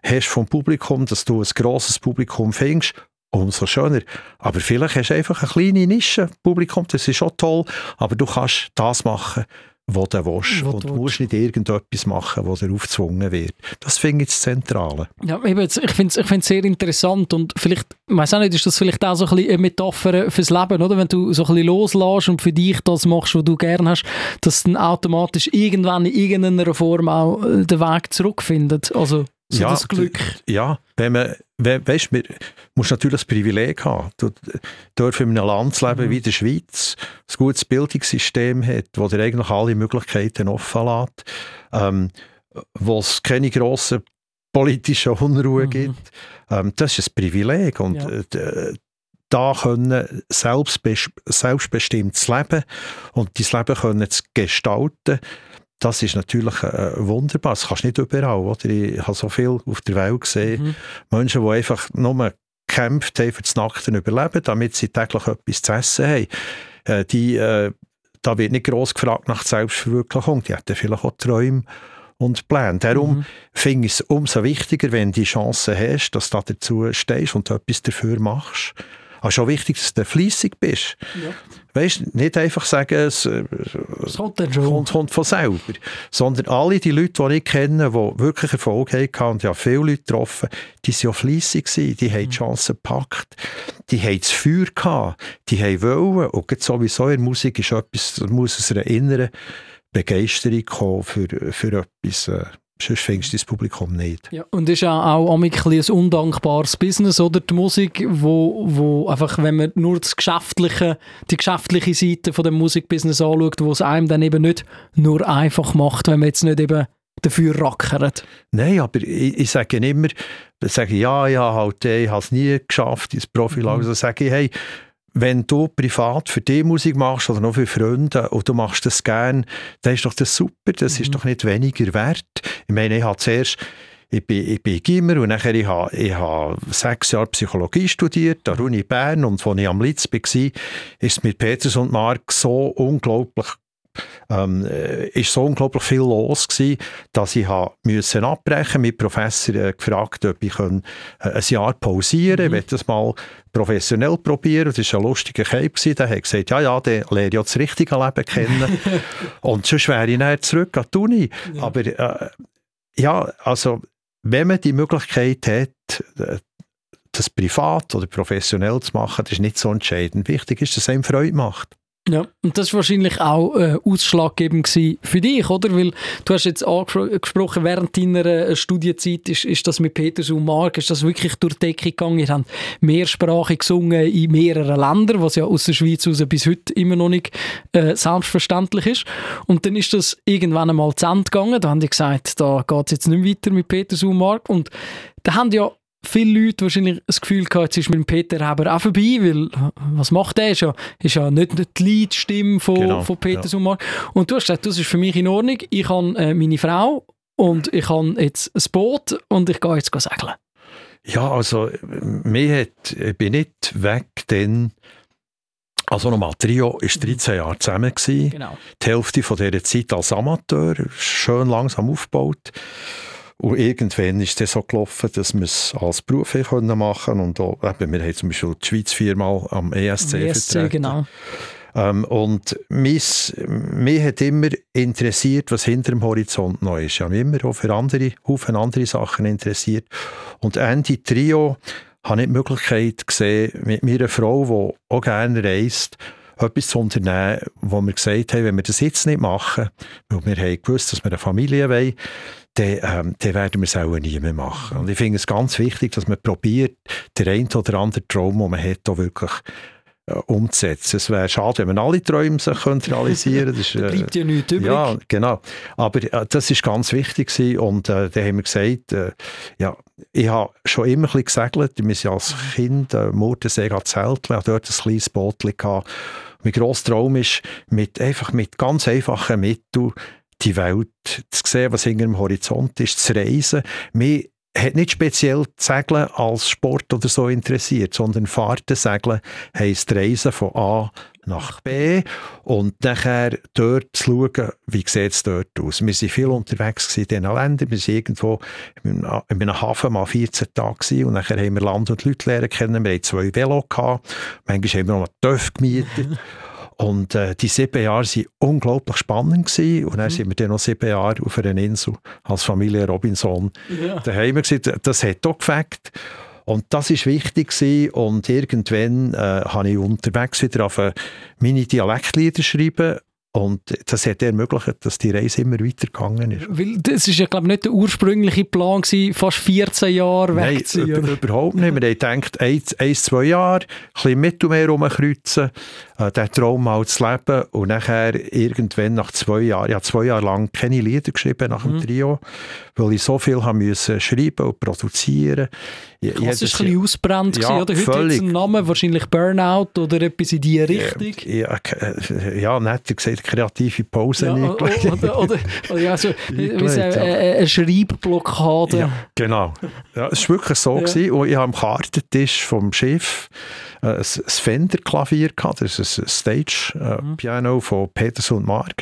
hast vom Publikum, dass du ein grosses Publikum findest, umso schöner. Aber vielleicht hast du einfach eine kleine Nische Publikum, das ist schon toll, aber du kannst das machen, wo du willst. Wo und du musst nicht irgendetwas machen, was dir aufgezwungen wird. Das finde ich das Zentrale. Ja, eben, ich finde es ich sehr interessant und vielleicht, ich weiß auch nicht, ist das vielleicht auch so ein bisschen eine Metapher fürs Leben, oder? Wenn du so ein bisschen loslässt und für dich das machst, was du gerne hast, dass dann automatisch irgendwann in irgendeiner Form auch den Weg zurückfindet. Also so ja, das Glück. Ja, wenn man, we, weißt, man muss natürlich das Privileg haben. Du darfst in einem Land leben mhm. wie der Schweiz, ein gutes Bildungssystem hat, wo dir eigentlich alle Möglichkeiten offen lässt, ähm, wo es keine grossen politischen Unruhe mhm. gibt. Ähm, das ist ein Privileg und ja. äh, da können selbstbestimmt leben und dein Leben können zu gestalten das ist natürlich äh, wunderbar. Das kannst du nicht überall. Oder? Ich habe so viel auf der Welt gesehen. Mhm. Menschen, die einfach nur gekämpft haben für das nackte Überleben, damit sie täglich etwas zu essen haben. Äh, die, äh, da wird nicht gross gefragt nach Selbstverwirklichung. Die hätten vielleicht auch Träume und Pläne. Darum mhm. finde ich es umso wichtiger, wenn du die Chance hast, dass du dazu stehst und etwas dafür machst. Aber schon wichtig, dass du fleissig bist. Ja. Weißt, nicht einfach sagen, es, äh, es kommt, kommt, von selber, sondern alle die Leute, die ich kenne, die wirklich Erfolg hatten und ja viele Leute getroffen, die waren ja fleissig, die haben die mhm. Chance gepackt, die haben das Feuer gehabt, die haben wollen und sowieso in Musik ist etwas, muss aus einer inneren Begeisterung kommen für, für etwas, äh, Sonst fängst du das Publikum nicht. Ja, und ist ja auch ein, ein undankbares Business, oder? Die Musik, wo, wo einfach, wenn man nur das geschäftliche, die geschäftliche Seite von dem Musikbusiness anschaut, wo es einem dann eben nicht nur einfach macht, wenn man jetzt nicht eben dafür rackert. Nein, aber ich, ich sage immer, ich sage, ja, ja, halt, ich habe es nie geschafft, ins Profil, mhm. also sage ich, hey, wenn du privat für die Musik machst oder noch für Freunde und du machst das gern, dann ist doch das super, das mhm. ist doch nicht weniger wert. Ich meine, ich habe zuerst ich bin, ich bin Gimmer und nachher ich habe, ich habe sechs Jahre Psychologie studiert an der Uni Bern und als ich am Litz war, ist es mit Peters und Mark so unglaublich ähm, äh, ist so unglaublich viel los gewesen, dass ich müssen abbrechen. Mein Professor äh, gefragt, ob ich können, äh, ein Jahr pausieren, mhm. ich das mal professionell probieren. Das war ein lustiger Cape. Der hat gesagt, ja, ja, der lerne ich das richtige Leben kennen. <laughs> Und sonst wäre ich dann zurück an die Uni. Ja. Aber äh, ja, also wenn man die Möglichkeit hat, äh, das privat oder professionell zu machen, das ist nicht so entscheidend. Wichtig ist, dass es einem Freude macht. Ja, und das war wahrscheinlich auch äh, ausschlaggebend für dich, oder? Weil du hast jetzt angesprochen, während deiner äh, Studienzeit ist, ist das mit Peters und Mark, ist das wirklich durch die Decke gegangen? Ihr habt mehrsprachig gesungen in mehreren Ländern, was ja aus der Schweiz aus bis heute immer noch nicht äh, selbstverständlich ist. Und dann ist das irgendwann einmal zu Ende gegangen. Da haben die gesagt, da geht es jetzt nicht weiter mit Peters und Mark. Und da haben ja viele Leute wahrscheinlich das Gefühl gehabt, jetzt ist mit Peter Heber auch vorbei, weil was macht der? Ist ja, ist ja nicht die Leadstimme von, genau, von Peter ja. Sumar. Und du hast gesagt, das ist für mich in Ordnung. Ich habe äh, meine Frau und ich habe jetzt ein Boot und ich gehe jetzt segeln. Ja, also mir hat, ich bin nicht weg, denn also nochmal, Trio war 13 Jahre zusammen. Genau. Die Hälfte von dieser Zeit als Amateur, schön langsam aufgebaut. Und irgendwann ist es so gelaufen, dass wir es als Beruf machen können. Und auch, eben, wir haben zum Beispiel die Schweiz viermal am ESC, ESC vertreten. Genau. Ähm, und mich, mich hat immer interessiert, was hinter dem Horizont noch ist. Ich habe mich immer auch für andere, Haufen andere Sachen interessiert. Und Ende Trio habe ich die Möglichkeit gesehen, mit meiner Frau, die auch gerne reist, etwas zu unternehmen, wo wir gesagt haben, wenn wir das jetzt nicht machen, weil wir haben gewusst, dass wir eine Familie wollen, dann, ähm, dann werden wir es auch nie mehr machen. Und ich finde es ganz wichtig, dass man probiert, den einen oder anderen Traum, den man hat, auch wirklich äh, umzusetzen. Es wäre schade, wenn man alle Träume sich realisieren könnte. Das äh, <laughs> bleibt ja nichts übrig. Ja, genau. Aber äh, das ist ganz wichtig gewesen. und äh, da haben wir gesagt, äh, ja, ich habe schon immer ein bisschen gesegelt. Wir sind als Kind äh, Murtensee Zelt, wir hatten dort ein kleines Boot gehabt. Mein grosser Traum ist, mit, einfach mit ganz einfachen Mitteln die Welt zu sehen, was hinter dem Horizont ist, zu reisen. Mich hat nicht speziell Segeln als Sport oder so interessiert, sondern Fahrtensegeln heisst Reisen von A nach B und nachher dort zu schauen, wie sieht es dort aus. Wir waren viel unterwegs in diesen Ländern, wir waren irgendwo in einem Hafen mal 14 Tage und nachher haben wir Land und Leute lernen kennen, wir hatten zwei Velo, gehabt. manchmal haben wir noch einen TÜV gemietet <laughs> Und äh, die sieben Jahre waren unglaublich spannend. Gewesen. Und dann mhm. sind wir dann noch sieben Jahre auf einer Insel als Familie Robinson ja. daheim gewesen. Das hat auch gefällt. Und das ist wichtig gewesen. Und irgendwann äh, habe ich unterwegs wieder auf meine Dialektlieder schreiben und das hat ermöglicht, dass die Reise immer weiter gegangen ist. Weil das ist ja, glaube ich, nicht der ursprüngliche Plan gewesen, fast 14 Jahre weg Nein, zu sein. überhaupt nicht. Wir haben gedacht, ein, ein zwei Jahre, ein bisschen Mittelmeer rumkreuzen, äh, den Traum mal zu leben und nachher irgendwann nach zwei Jahren, ja zwei Jahre lang keine Lieder geschrieben nach dem mhm. Trio, weil ich so viel haben müssen schreiben und produzieren. Das war ein bisschen ausbrennt, ja, oder? Heute völlig. einen Namen, wahrscheinlich Burnout oder etwas in diese Richtung. Ja, ja, ja netter gesagt, kreative Pause. Ja, oder, oder, oder, oder ja, so, <laughs> wie eine, eine Schreibblockade. Ja, genau. Ja, es war wirklich so. Ja. Und ich habe am Kartentisch vom äh, ein Fender-Klavier gehabt, das ist ein Stage-Piano äh, mhm. von Peterson und Mark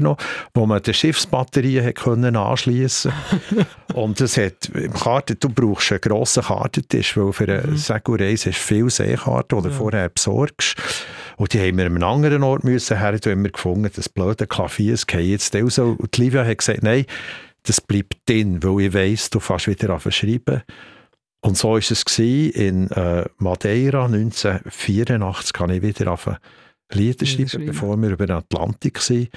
wo man die Schiffsbatterien können anschließen <laughs> Und das hat im Karten, du brauchst einen grossen Kartentisch, weil für eine mhm. Segurreise hast du viele Seekarten, du ja. vorher besorgst. Und die haben wir an einem anderen Ort müssen her, da haben wir gefunden, das blöde Klavier, es geht jetzt so. Und Livia hat gesagt, nein, das bleibt drin, weil ich weiss, du fährst wieder an schreiben. Und so war es in äh, Madeira 1984, kann ich wieder auf Lieder schreiben, bevor wir über den Atlantik waren.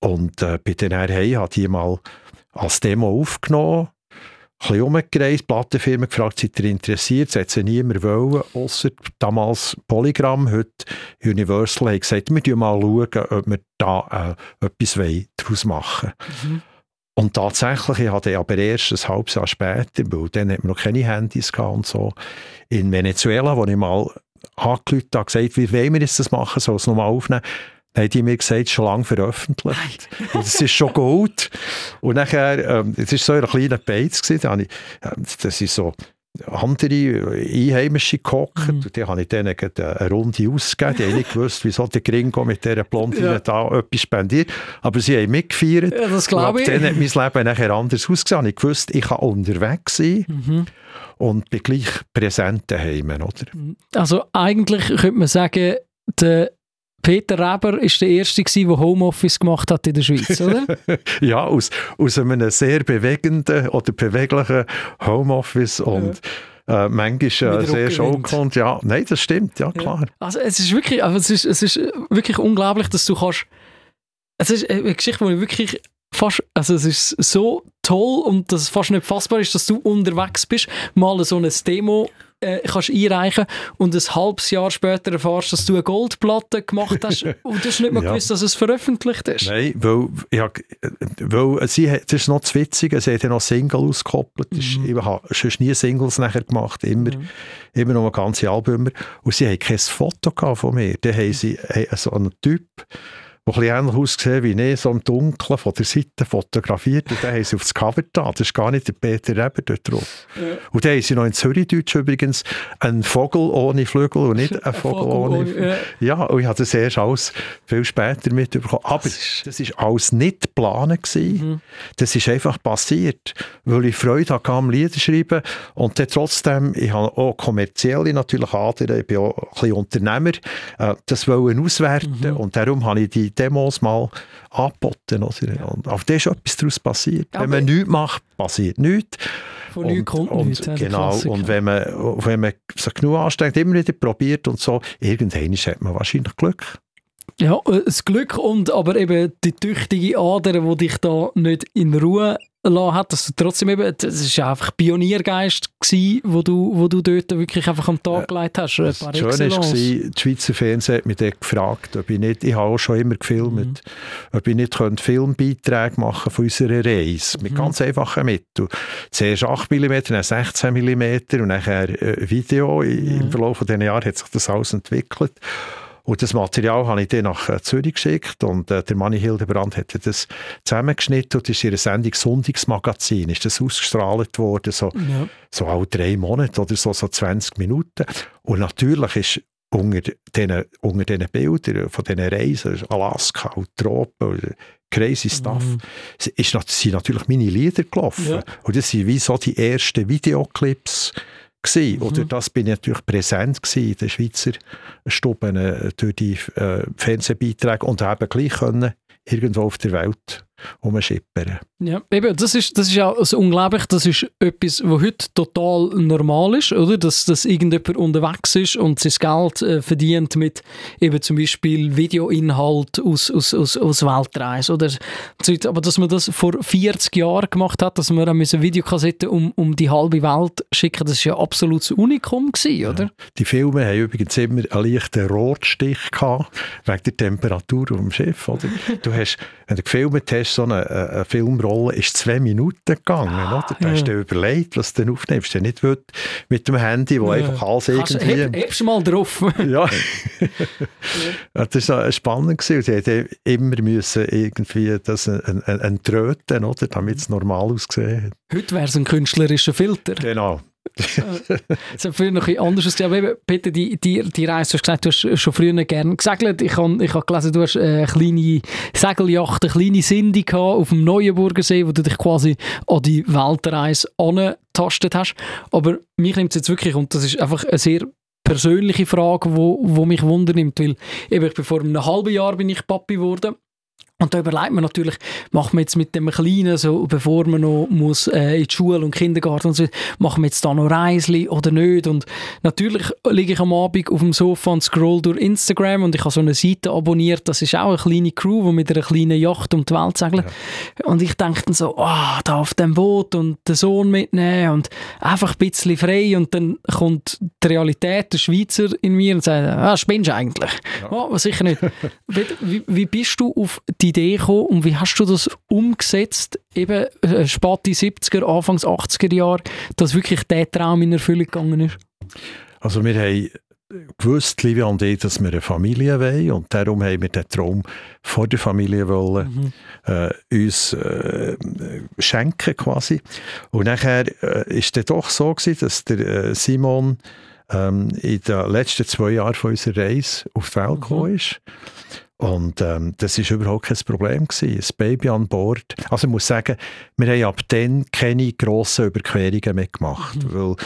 Und äh, bei den Herren hat die mal als Demo aufgenommen, ein bisschen umgereist, Plattenfirma gefragt, seid ihr interessiert? Das hat sie niemand wollen, außer damals Polygram, heute Universal, hat gesagt, wir schauen mal, schauen, ob wir da äh, etwas daraus machen wollen. Mhm. Und tatsächlich, ich hatte aber erst ein halbes Jahr später, weil dann hat man noch keine Handys gehabt und so, in Venezuela, wo ich mal angerufen habe, gesagt, wie wollen wir jetzt das machen, soll es nochmal aufnehmen? Dann haben die mir gesagt, schon lange veröffentlicht. Und das ist schon gut. Und nachher, ähm, es war so ein kleiner Beiz, gewesen, da ich, ähm, das ist so andere Einheimische gehockt. Mhm. Und die habe ich denen eine Runde ausgegeben. Die haben nicht gewusst, wieso der Gringo mit dieser Blondine ja. da etwas spendiert. Aber sie haben mitgefeiert. Ja, das glaube ich. Dann hat mein Leben nachher anders ausgesehen. Ich wusste, ich kann unterwegs sein. Mhm. Und bin gleich präsent daheim, oder? Also eigentlich könnte man sagen, der Peter Reber war der Erste, der Homeoffice gemacht hat in der Schweiz, oder? <laughs> ja, aus, aus einem sehr bewegenden oder beweglichen Homeoffice und ja. äh, manchmal äh, sehr showkont. Ja, nein, das stimmt, ja, klar. Ja. Also es ist wirklich, also es ist, es ist wirklich unglaublich, dass du kannst, es ist eine Geschichte, die wirklich fast, also es ist so toll und dass es fast nicht fassbar ist, dass du unterwegs bist, mal so ein Demo äh, kannst einreichen und ein halbes Jahr später erfährst, dass du eine Goldplatte gemacht hast <laughs> und du hast nicht mal ja. gewusst, dass es veröffentlicht ist. Nein, weil, ja, weil sie, das ist noch zu witzig, sie hat ja noch Single ausgekoppelt. Mhm. Ich habe schon nie Singles nachher gemacht, immer, mhm. immer noch ganze Alben. Und sie haben kein Foto von mir. Dann haben sie so einen Typ, der ein ähnlich ausgesehen wie ich, so im Dunkeln von der Seite fotografiert. Und dann haben sie aufs Cover da. Das ist gar nicht der Peter Reber dort drauf. Ja. Und dann haben sie noch in Zürichdeutsch übrigens einen Vogel ohne Flügel und nicht einen Vogel, Vogel ohne Flügel. Ja. ja, und ich habe das erst alles viel später mitbekommen. Aber das ist alles nicht geplant Mhm. Das ist einfach passiert, weil ich Freude hatte am Lieder schreiben und dann trotzdem, ich habe auch kommerzielle natürlich Adern, ich bin auch ein bisschen Unternehmer, äh, das wollen auswerten mhm. und darum habe ich die Demos mal angeboten. Oder? Und auf das ist etwas daraus passiert. Ja, wenn man nichts macht, passiert nichts. Von nichts kommt und, nichts. Genau, und wenn man, wenn man sich genug anstrengt, immer wieder probiert und so, irgendwann hat man wahrscheinlich Glück. Ja, äh, das Glück und aber eben die tüchtige Ader, die dich da nicht in Ruhe lassen hat, dass du trotzdem eben, das war einfach Pioniergeist gewesen, wo du, wo du dort wirklich einfach am Tag gelegt hast. Das Schöne war, die Schweizer Fernsehen hat mich dort gefragt, ob ich nicht, ich habe auch schon immer gefilmt, mhm. ob ich nicht könnte Filmbeiträge machen von unserer Reise, mit mhm. ganz einfachen Mitteln. Zuerst 8 mm, dann 16 mm und nachher äh, Video. Mhm. Im Verlauf dieser Jahre hat sich das alles entwickelt. Und das Material habe ich dann nach äh, Zürich geschickt und äh, der Manni Hildebrand hat das zusammengeschnitten und ist in einer Sendung Sonntagsmagazin ist das ausgestrahlt worden, so, ja. so alle drei Monate oder so, so 20 Minuten. Und natürlich ist unter diesen, unter diesen Bildern von diesen Reisen, Alaska und Tropen, crazy stuff, mhm. ist, sind natürlich meine Lieder gelaufen. Ja. Und das sind wie so die ersten Videoclips, gewesen. Mhm. Oder das bin ich natürlich präsent gewesen in den Schweizer Stuben äh, durch die äh, Fernsehbeiträge und eben gleich können irgendwo auf der Welt umschippern. Ja, eben, das ist, das ist ja also unglaublich, das ist etwas, was heute total normal ist, oder? Dass, dass irgendjemand unterwegs ist und sein Geld äh, verdient mit eben zum Beispiel Videoinhalt aus, aus, aus, aus Weltreise, oder? Aber dass man das vor 40 Jahren gemacht hat, dass man eine Videokassette um, um die halbe Welt schicken, das ist ja absolutes Unikum gewesen, oder? Ja. Die Filme haben übrigens immer einen leichten Rotstich gehabt, wegen der Temperatur auf Schiff, oder? <laughs> Du hast, wenn du gefilmt hast, so eine, eine Filmrolle ist zwei Minuten gegangen. Ah, oder? Da ja. hast du dir überlegt, was du aufnimmst. Du nicht mit dem Handy, wo ja. einfach alles irgendwie... Heb, hebst mal drauf. <laughs> <laughs> ja. das war spannend. Gewesen. Sie hätten immer müssen irgendwie das entröten, oder? damit es normal ausgesehen hat. Heute wäre es ein künstlerischer Filter. Genau. <laughs> Es hat früher noch etwas anderes Aber eben, Peter, die, die, die Reise, du hast gesagt, du hast schon früher gerne gesegelt. Ich habe ich hab gelesen, du hast eine kleine Segeljacht, eine kleine Cindy auf dem Neuenburger See, wo du dich quasi an die Weltreise angetastet hast. Aber mich nimmt es jetzt wirklich, und das ist einfach eine sehr persönliche Frage, wo, wo mich wundernimmt, weil eben, ich bin vor einem halben Jahr bin ich Papi geworden und da überlegt man natürlich, macht man jetzt mit dem Kleinen, so, bevor man noch muss, äh, in die Schule und Kindergarten und so, machen wir jetzt da noch Reisli oder nicht? Und natürlich liege ich am Abend auf dem Sofa und scroll durch Instagram und ich habe so eine Seite abonniert, das ist auch eine kleine Crew, die mit einer kleinen Yacht um die Welt segelt. Ja. Und ich denke dann so, ah, oh, da auf dem Boot und den Sohn mitnehmen und einfach ein bisschen frei und dann kommt die Realität, der Schweizer in mir und sagt, ah, spinnst du eigentlich? Ja. Oh, sicher nicht. <laughs> wie, wie bist du auf die Idee gekommen und wie hast du das umgesetzt, eben äh, späte 70er, Anfangs 80er Jahre, dass wirklich der Traum in Erfüllung gegangen ist? Also wir haben gewusst, Livia und ich, dass wir eine Familie wollen und darum haben wir den Traum vor der Familie wollen, mhm. äh, uns äh, schenken quasi. Und nachher äh, ist es doch so gewesen, dass der äh, Simon ähm, in den letzten zwei Jahren von unserer Reise auf die Welt mhm. gekommen ist. Und ähm, das ist überhaupt kein Problem gewesen. Ein Baby an Bord. Also ich muss sagen, wir haben ab dann keine grossen Überquerungen mehr gemacht, mhm. weil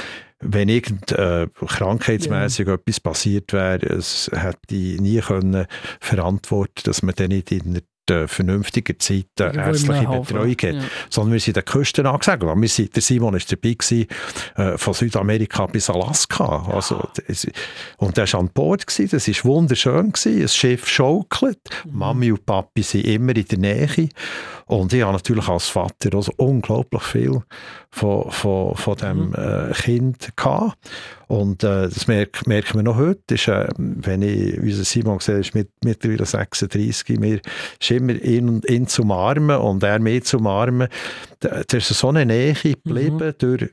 wenn irgend äh, krankheitsmäßig ja. etwas passiert wäre, es hätte ich nie können verantworten, dass man dann nicht in der äh, vernünftiger Zeit ärztliche Betreuung hat. Ja. Sondern wir sind an den Küsten angesagt. Wir sind, der Simon war dabei gewesen, äh, von Südamerika bis Alaska. Ja. Also, das, und der war an Bord. Gewesen. Das war wunderschön. Gewesen. Das Schiff schaukelt. Mhm. Mami und Papi sind immer in der Nähe. Und ich habe natürlich als Vater also unglaublich viel von, von, von dem mhm. äh, Kind gehabt. Und äh, das merkt, merken wir noch heute. Ist, äh, wenn ich unseren Simon sehe, ist mit, mittlerweile 36, mir ist immer ihn, ihn zu umarmen und er mich zu umarmen. Da, da ist so eine Nähe geblieben mhm. durch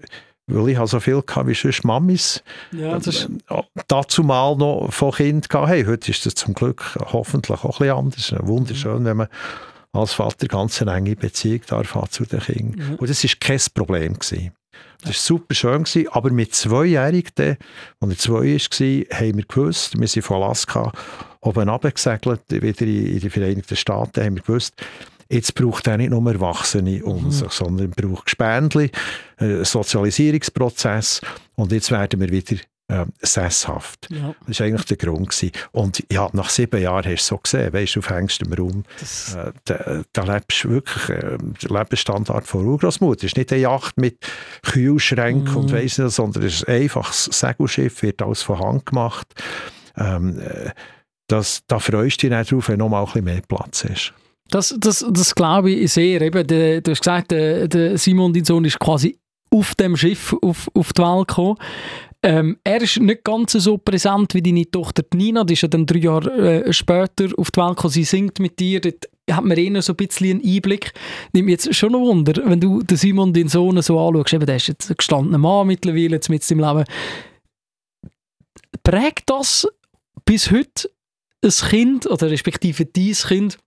weil ich so viel hatte wie sonst Mamis ja, das äh, dazu mal noch von Kind hatte. Heute ist das zum Glück hoffentlich auch ein bisschen anders. Wunderschön, mhm. wenn man als Vater ganz eine enge Beziehung darf zu den Kindern. Mhm. Und das war kein Problem. Gewesen. Das war super schön, gewesen, aber mit Zweijährigen, als er zwei war, haben wir gewusst, wir sind von Alaska oben runtergesegelt, wieder in die Vereinigten Staaten, haben wir gewusst, Jetzt braucht er nicht nur Erwachsene um mhm. sich, sondern braucht Gespendli, einen Sozialisierungsprozess und jetzt werden wir wieder äh, sesshaft. Ja. Das war eigentlich der Grund. Gewesen. Und ja, nach sieben Jahren hast du so gesehen, weißt du, auf engstem Raum, äh, da, da lebst du wirklich äh, der Lebensstandard von Urgroßmutter. Es ist nicht eine Yacht mit Kühlschränken mm. und weiss nicht, sondern es ist ein einfaches Segelschiff, wird alles von Hand gemacht. Ähm, äh, das, da freust du dich nicht drauf, wenn noch mal ein bisschen mehr Platz ist. Das, das, das glaube ich sehr. Eben, der, du hast gesagt, der, der Simon, dein Sohn, ist quasi auf dem Schiff auf, auf die Welt gekommen. Ähm, er ist nicht ganz so präsent wie deine Tochter Nina, die ist ja dann drei Jahre äh, später auf die Welt gekommen, sie singt mit dir, dort hat man eher so ein bisschen einen Einblick. Nimmt jetzt schon ein Wunder, wenn du den Simon, den Sohn, so anschaust, eben, der ist jetzt ein gestandener Mann mittlerweile, jetzt mit seinem Leben. Prägt das bis heute ein Kind, oder respektive dein Kind,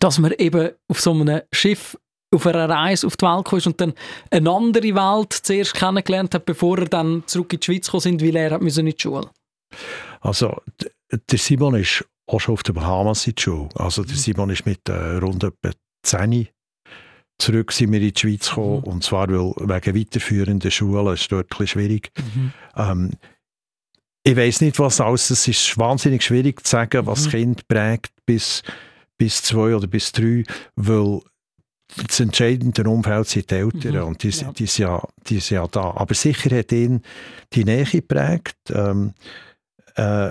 dass man eben auf so einem Schiff auf einer Reise auf die Welt kam und dann eine andere Welt zuerst kennengelernt hat, bevor er dann zurück in die Schweiz gekommen sind, weil er hat in die Schule. Also der Simon ist auch schon auf den Bahamas in die Schule. Also der mhm. Simon ist mit äh, rund etwa 10 zurück sind wir in die Schweiz gekommen mhm. und zwar weil wegen weiterführenden Schulen ist dort ein schwierig. Mhm. Ähm, ich weiß nicht, was alles. Es ist wahnsinnig schwierig zu sagen, was mhm. Kind prägt bis, bis zwei oder bis drei, weil das entscheidende Umfeld sind die Eltern mhm, und die, ja. die, sind ja, die sind ja da. Aber sicher hat ihn die Nähe geprägt. Ähm, äh,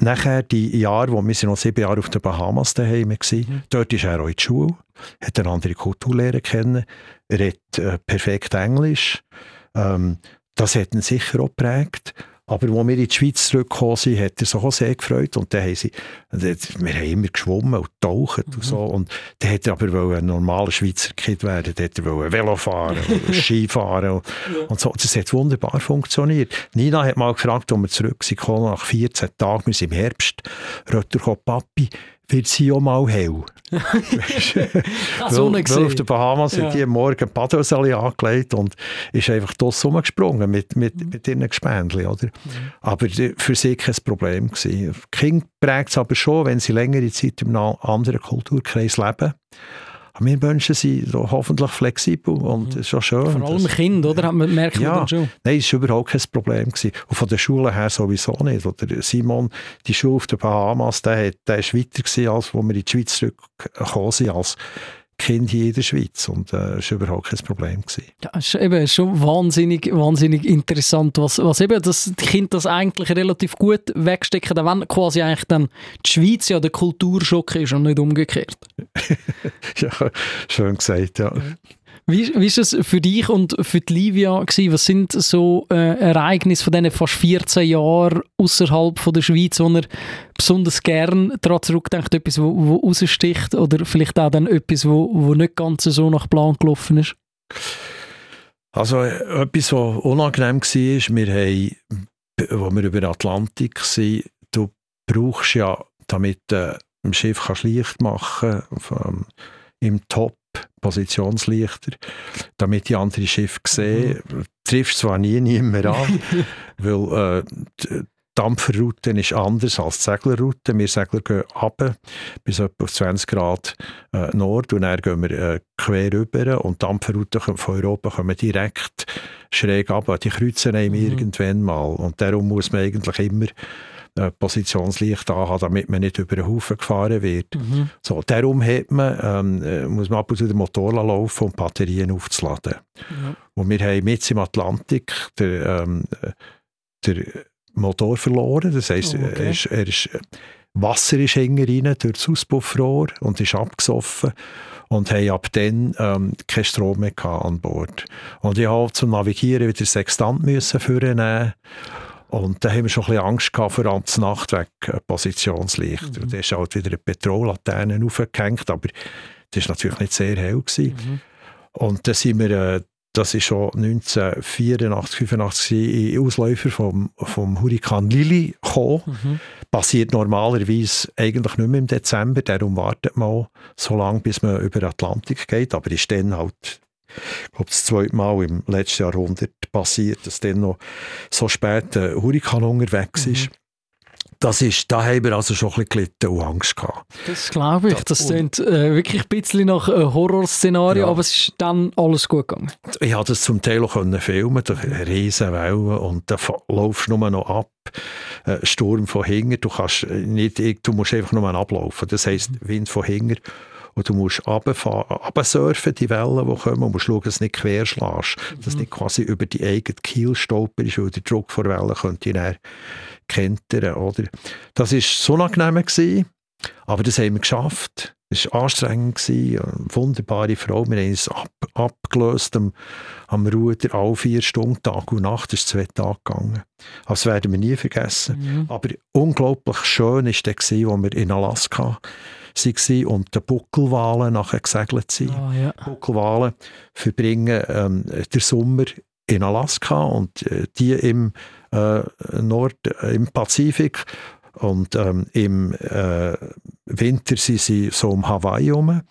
nachher die Jahre, wo wir sind noch sieben Jahre auf den Bahamas daheim waren, mhm. dort ist er auch in die Schule, hat eine andere Kultur lernen kennen, er redet äh, perfekt Englisch. Ähm, das hat ihn sicher auch geprägt. Aber als wir in die Schweiz zurückgekommen sind, hat er sich auch sehr gefreut. Und dann haben sie, wir haben immer geschwommen und getaucht mhm. und so. Und dann hat er aber ein normaler Schweizer Kind werden. Dann hat er Velo fahren <laughs> und Skifahren und, ja. und so. Das hat wunderbar funktioniert. Nina hat mal gefragt, als wir zurück sind, nach 14 Tagen, wir sind im Herbst, rötter Papi, wird sie auch mal hell. weil, weil auf den Bahamas ja. hat die morgen Badhöseli angelegt und ist einfach das rumgesprungen mit, mit, mhm. mit ihren Gespendli, oder? Mhm. Aber für sie kein Problem gewesen. Kind prägt es aber schon, wenn sie längere Zeit in einem anderen Kulturkreis leben. Wir Menschen sind hoffentlich flexibel und mhm. ist schon schön. Vor allem Kind, oder? Man merkt ja, man schon. Nein, es war überhaupt kein Problem. Gewesen. Und von der Schule her sowieso nicht. Oder Simon, die Schule auf den Bahamas, der, der ist weiter gewesen, als wo wir in die Schweiz zurückgekommen sind, als Kind hier in der Schweiz und äh, war überhaupt kein Problem. Gewesen. Ja, ist eben schon wahnsinnig, wahnsinnig interessant, was, was eben das, die Kinder das eigentlich relativ gut wegstecken, wenn quasi eigentlich dann die Schweiz ja der Kulturschock ist und nicht umgekehrt. <laughs> ja, schön gesagt, ja. Wie, wie ist es für dich und für die Livia gewesen? Was sind so äh, Ereignisse von diesen fast 14 Jahren außerhalb der Schweiz, wo ihr besonders gern daran zurückdenkt, etwas, wo, wo raussticht oder vielleicht auch dann etwas, wo, wo nicht ganz so nach Plan gelaufen ist? Also etwas, was unangenehm war, wir haben wo wir über den Atlantik sind, du brauchst ja, damit du äh, Schiff kannst Licht machen ähm, im Top Positionslichter, damit die anderen Schiffe sehen. Mhm. Triffst zwar nie niemand an, <laughs> weil äh, Dampferroute ist anders als die Seglerroute. Wir Segler gehen runter bis etwa 20 Grad äh, Nord und dann gehen wir äh, quer rüber und die Dampferroute von Europa kommen direkt schräg ab. Die kreuzen einem mhm. irgendwann mal und darum muss man eigentlich immer äh, Positionslicht haben, damit man nicht über den Haufen gefahren wird. Mhm. So, darum hat man, ähm, äh, muss man ab und zu den Motor laufen, um Batterien aufzuladen. Ja. Und wir haben mit im Atlantik der, ähm, der Motor verloren. Das heisst, oh, okay. er ist, er ist, Wasser ist rein durch das Auspuffrohr und ist abgesoffen und haben ab dann ähm, keinen Strom mehr an Bord. Und ich habe zum Navigieren wieder Sextant müssen vornehmen und da haben wir schon ein bisschen Angst gehabt, vor allem zur Nacht weg äh, Positionslicht. Mhm. Und da ist halt wieder eine Petrollaterne aufgehängt, aber das war natürlich nicht sehr hell. Gewesen. Mhm. Und da sind wir äh, das ist schon 1984, 85 in Ausläufer vom, vom Hurrikan Lili gekommen. Mhm. Passiert normalerweise eigentlich nicht mehr im Dezember, darum wartet man so lange, bis man über den Atlantik geht, aber ist dann halt ich glaube, das zweite Mal im letzten Jahrhundert passiert, dass dann noch so spät ein Hurrikan unterwegs ist. Mhm. Das ist, da haben wir also schon ein bisschen gelitten und Angst gehabt. Das glaube ich. Das klingt äh, wirklich ein bisschen nach einem Horrorszenario, ja. aber es ist dann alles gut gegangen. Ich konnte es zum Teil auch filmen, durch eine riesen Welle und dann laufst du nur noch ab. Äh, Sturm von hinten, du, kannst nicht, du musst einfach nur ablaufen. Das heisst, mhm. Wind von hinten und du musst runtersurfen, die Wellen, die kommen, und musst schauen, dass du nicht querschlägst, mhm. dass du nicht quasi über die eigene Kiel stolperst, weil der Druck von Wellen könnte dann kentern, oder? Das war so gewesen, aber das haben wir geschafft. Es war anstrengend, gewesen, eine wunderbare Frau. Wir haben uns ab, abgelöst am, am Ruder, alle vier Stunden, Tag und Nacht, das ist zwei Tage gegangen. Das werden wir nie vergessen. Mhm. Aber unglaublich schön war der, als wir in Alaska waren und die Buckelwale nachher gesegelt sind. Oh, ja. Buckelwale verbringen ähm, den Sommer in Alaska und äh, die im äh, Nord, äh, im Pazifik und ähm, im äh, Winter sind sie so um Hawaii herum.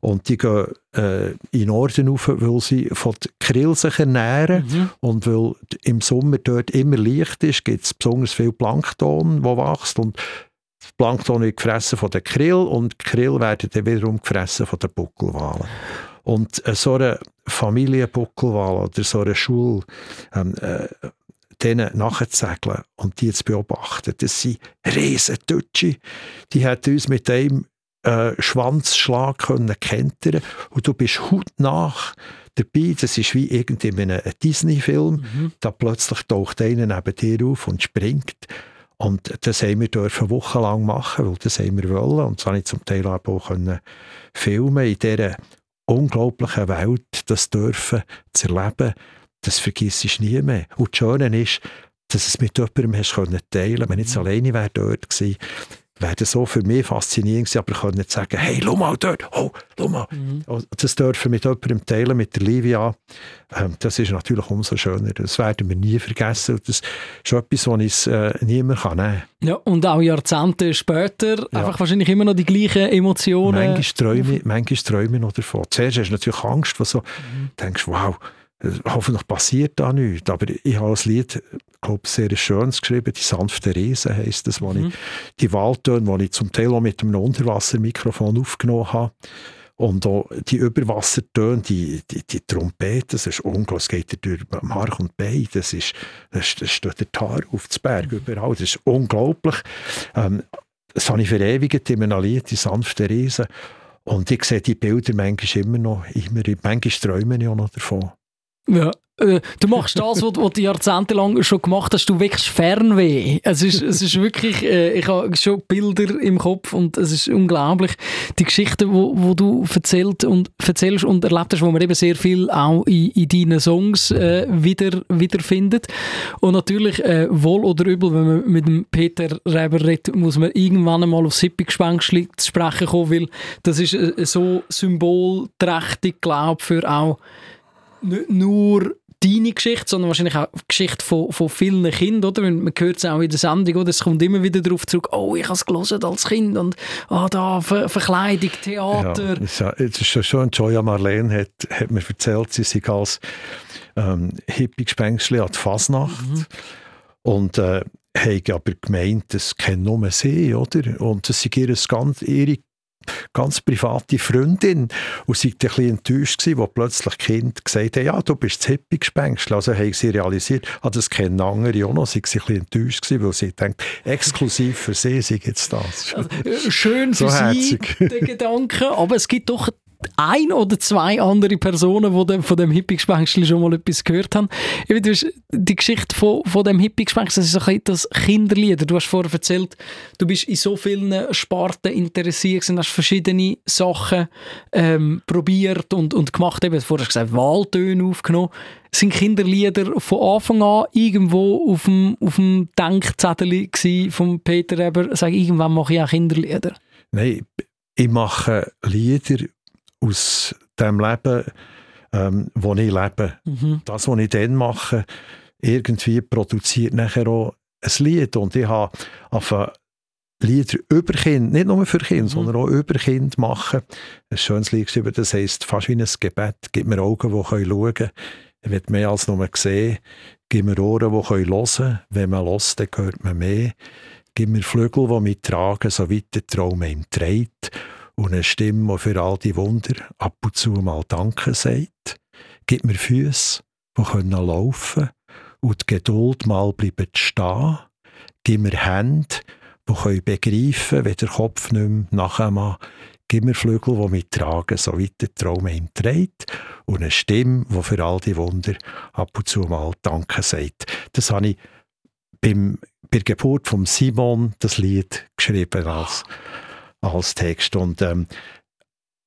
Und die gehen äh, in den Norden rauf, weil sie von den Krill sich ernähren. Mhm. Und weil im Sommer dort immer Licht ist, gibt es besonders viel Plankton, das wächst. Und das Plankton wird gefressen von den Krill und die Krill werden dann wiederum gefressen von den Buckelwalen. Und äh, so eine Familie Buckelwal oder so eine Schule, ähm, äh, denen nachzusegeln und die zu beobachten, das sind riesen Deutsche. Die hat uns mit einem äh, Schwanzschlag können kentern und du bist hautnach dabei. Das ist wie irgendwie in einem Disney-Film. Mhm. Da plötzlich taucht einer neben dir auf und springt. Und das haben wir dürfen wochenlang machen, weil das haben wir wollen. Und das habe ich zum Teil auch können filmen in dieser unglaublichen Welt, das dürfen zu erleben, das vergisst du nie mehr. Und das Schöne ist, dass es mit jemandem hast können teilen. Wenn ich jetzt mhm. alleine wäre dort gewesen, wäre das so für mich faszinierend gewesen, aber ich konnte nicht sagen, hey, schau mal dort, oh, schau mal. Mhm. Das dürfen mit jemandem teilen, mit der Livia, ähm, das ist natürlich umso schöner. Das werden wir nie vergessen. Das ist etwas, was ich äh, niemand kann nehmen kann. Ja, und auch Jahrzehnte später ja. einfach wahrscheinlich immer noch die gleichen Emotionen. Manchmal träume, manchmal träume ich noch davon. Zuerst hast du natürlich Angst, weil du so mhm. denkst, wow, Hoffentlich passiert da nichts. Aber ich habe das Lied, glaube sehr schönes geschrieben. Die sanfte Riese heisst das, wo mhm. ich die Waldtöne, die ich zum Teil auch mit einem Unterwassermikrofon aufgenommen habe. Und auch die Überwassertöne, die, die, die Trompete, das ist unglaublich, es geht durch Mark und Bein, das ist, das, das steht der Tar auf dem Berg überall, das ist unglaublich. Ähm, das habe ich verewigt in einem Lied, die sanfte Riese. Und ich sehe die Bilder manchmal immer noch, immer, manchmal träume ich auch noch davon. Ja. Äh, du machst das, was, was du jahrzehntelang schon gemacht hast, du wächst Fernweh. Es ist, es ist wirklich, äh, ich habe schon Bilder im Kopf und es ist unglaublich. Die Geschichten, wo, wo du erzählt und, erzählst und erlebt hast, wo man eben sehr viel auch in, in deinen Songs äh, wieder, wiederfindet. Und natürlich, äh, wohl oder übel, wenn man mit dem Peter Reber redet, muss man irgendwann einmal auf Sippig-Gespenstli zu sprechen kommen, weil das ist äh, so symbolträchtig, glaube ich, für auch nicht nur deine Geschichte, sondern wahrscheinlich auch die Geschichte von, von vielen Kindern, oder? Man hört es auch in der Sendung, oder? Es kommt immer wieder darauf zurück, oh, ich habe es gelesen als Kind und ah, da Ver Verkleidung, Theater. Ja, es ist schon, Joya Marlene hat, hat mir erzählt, sie sei als ähm, Hippie-Gespenstchen an die Fasnacht mhm. und äh, haben aber gemeint, das kennen nur sie, oder? Und das ist ihr ganz, ihre ganz private Freundin und sie war ein bisschen enttäuscht, gewesen, wo plötzlich Kind gesagt hat, ja, du bist das Hippie-Gespenst. Also haben sie realisiert, ah, das kennen andere auch noch. Sie war ein bisschen enttäuscht, gewesen, weil sie denkt, exklusiv für sie sei jetzt das. Also, schön für so sie, der Gedanke, aber es gibt doch ein oder zwei andere Personen, die von dem Hippie-Gespenstchen schon mal etwas gehört haben. Eben, du hast die Geschichte von, von dem Hippie-Gespenstchen, das ist ein das Kinderlieder. Du hast vorher erzählt, du bist in so vielen Sparten interessiert und hast verschiedene Sachen ähm, probiert und, und gemacht. Eben, vorher hast du gesagt, Wahltöne aufgenommen. Sind Kinderlieder von Anfang an irgendwo auf dem, auf dem Denkzettel von Peter Eber? Sag, irgendwann mache ich auch Kinderlieder. Nein, ich mache Lieder, aus dem Leben, ähm, wo ich lebe. Mhm. Das, was ich dann mache, irgendwie produziert nachher auch ein Lied. Und ich habe Lieder über Kinder, nicht nur für Kinder, mhm. sondern auch über Kinder machen. Ein schönes Lied geschrieben, das heisst fast wie ein Gebet. Gib mir Augen, die schauen können. Ich will mehr als nur sehen. Gib mir Ohren, die hören können. Wenn man hört, dann hört man mehr. Gib mir Flügel, die mich tragen, so weit der Traum ihm trägt und eine Stimme, die für all die Wunder ab und zu mal Danke sagt. Gib mir Füße, die können laufen und die Geduld mal bleiben stehen. Gib mir Hände, die können begreifen, wenn der Kopf nicht mehr nachher Gib mir Flügel, die mich tragen, so weit der Traum ihm trägt. Und eine Stimme, die für all die Wunder ab und zu mal Danke sagt. Das habe ich beim, bei der Geburt von Simon das Lied geschrieben als als Text. Und ähm,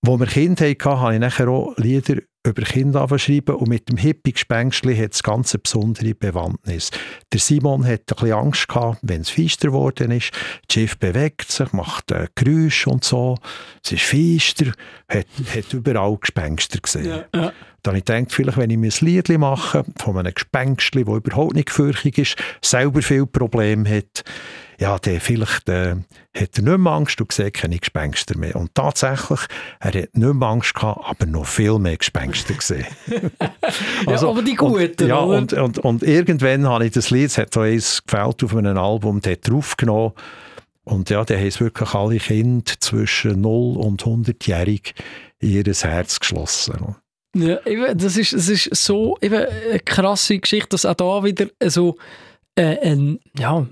wo wir Kinder hatten, habe ich nachher auch Lieder über Kinder schreiben und mit dem Hippie-Gespenstli hat es ganz eine besondere Bewandtnis. Der Simon hat ein bisschen Angst gehabt, wenn es feister geworden ist. Das Schiff bewegt sich, macht äh, Geräusche und so. Es ist feister, hat, hat überall Gespenster gesehen. Ja, ja. Dann habe ich gedacht, vielleicht, wenn ich mir ein Lied mache von einem Gespenstli, das überhaupt nicht gefürchtig ist, selber viele Probleme hat, ja, der vielleicht äh, hat er nicht mehr Angst und sieht keine Gespenster mehr. Und tatsächlich, er hat nicht mehr Angst gehabt, aber noch viel mehr Gespenster gesehen. <laughs> also, ja, aber die guten, und, Ja, und, und, und, irgendwann habe ich das Lied, es hat so eins gefällt auf einem Album, der draufgenommen. Und ja, da haben es wirklich alle Kinder zwischen 0 und 100-jährig in ihr Herz geschlossen. Ja, eben, das ist, das ist so eben eine krasse Geschichte, dass auch da wieder so äh, ein, ja,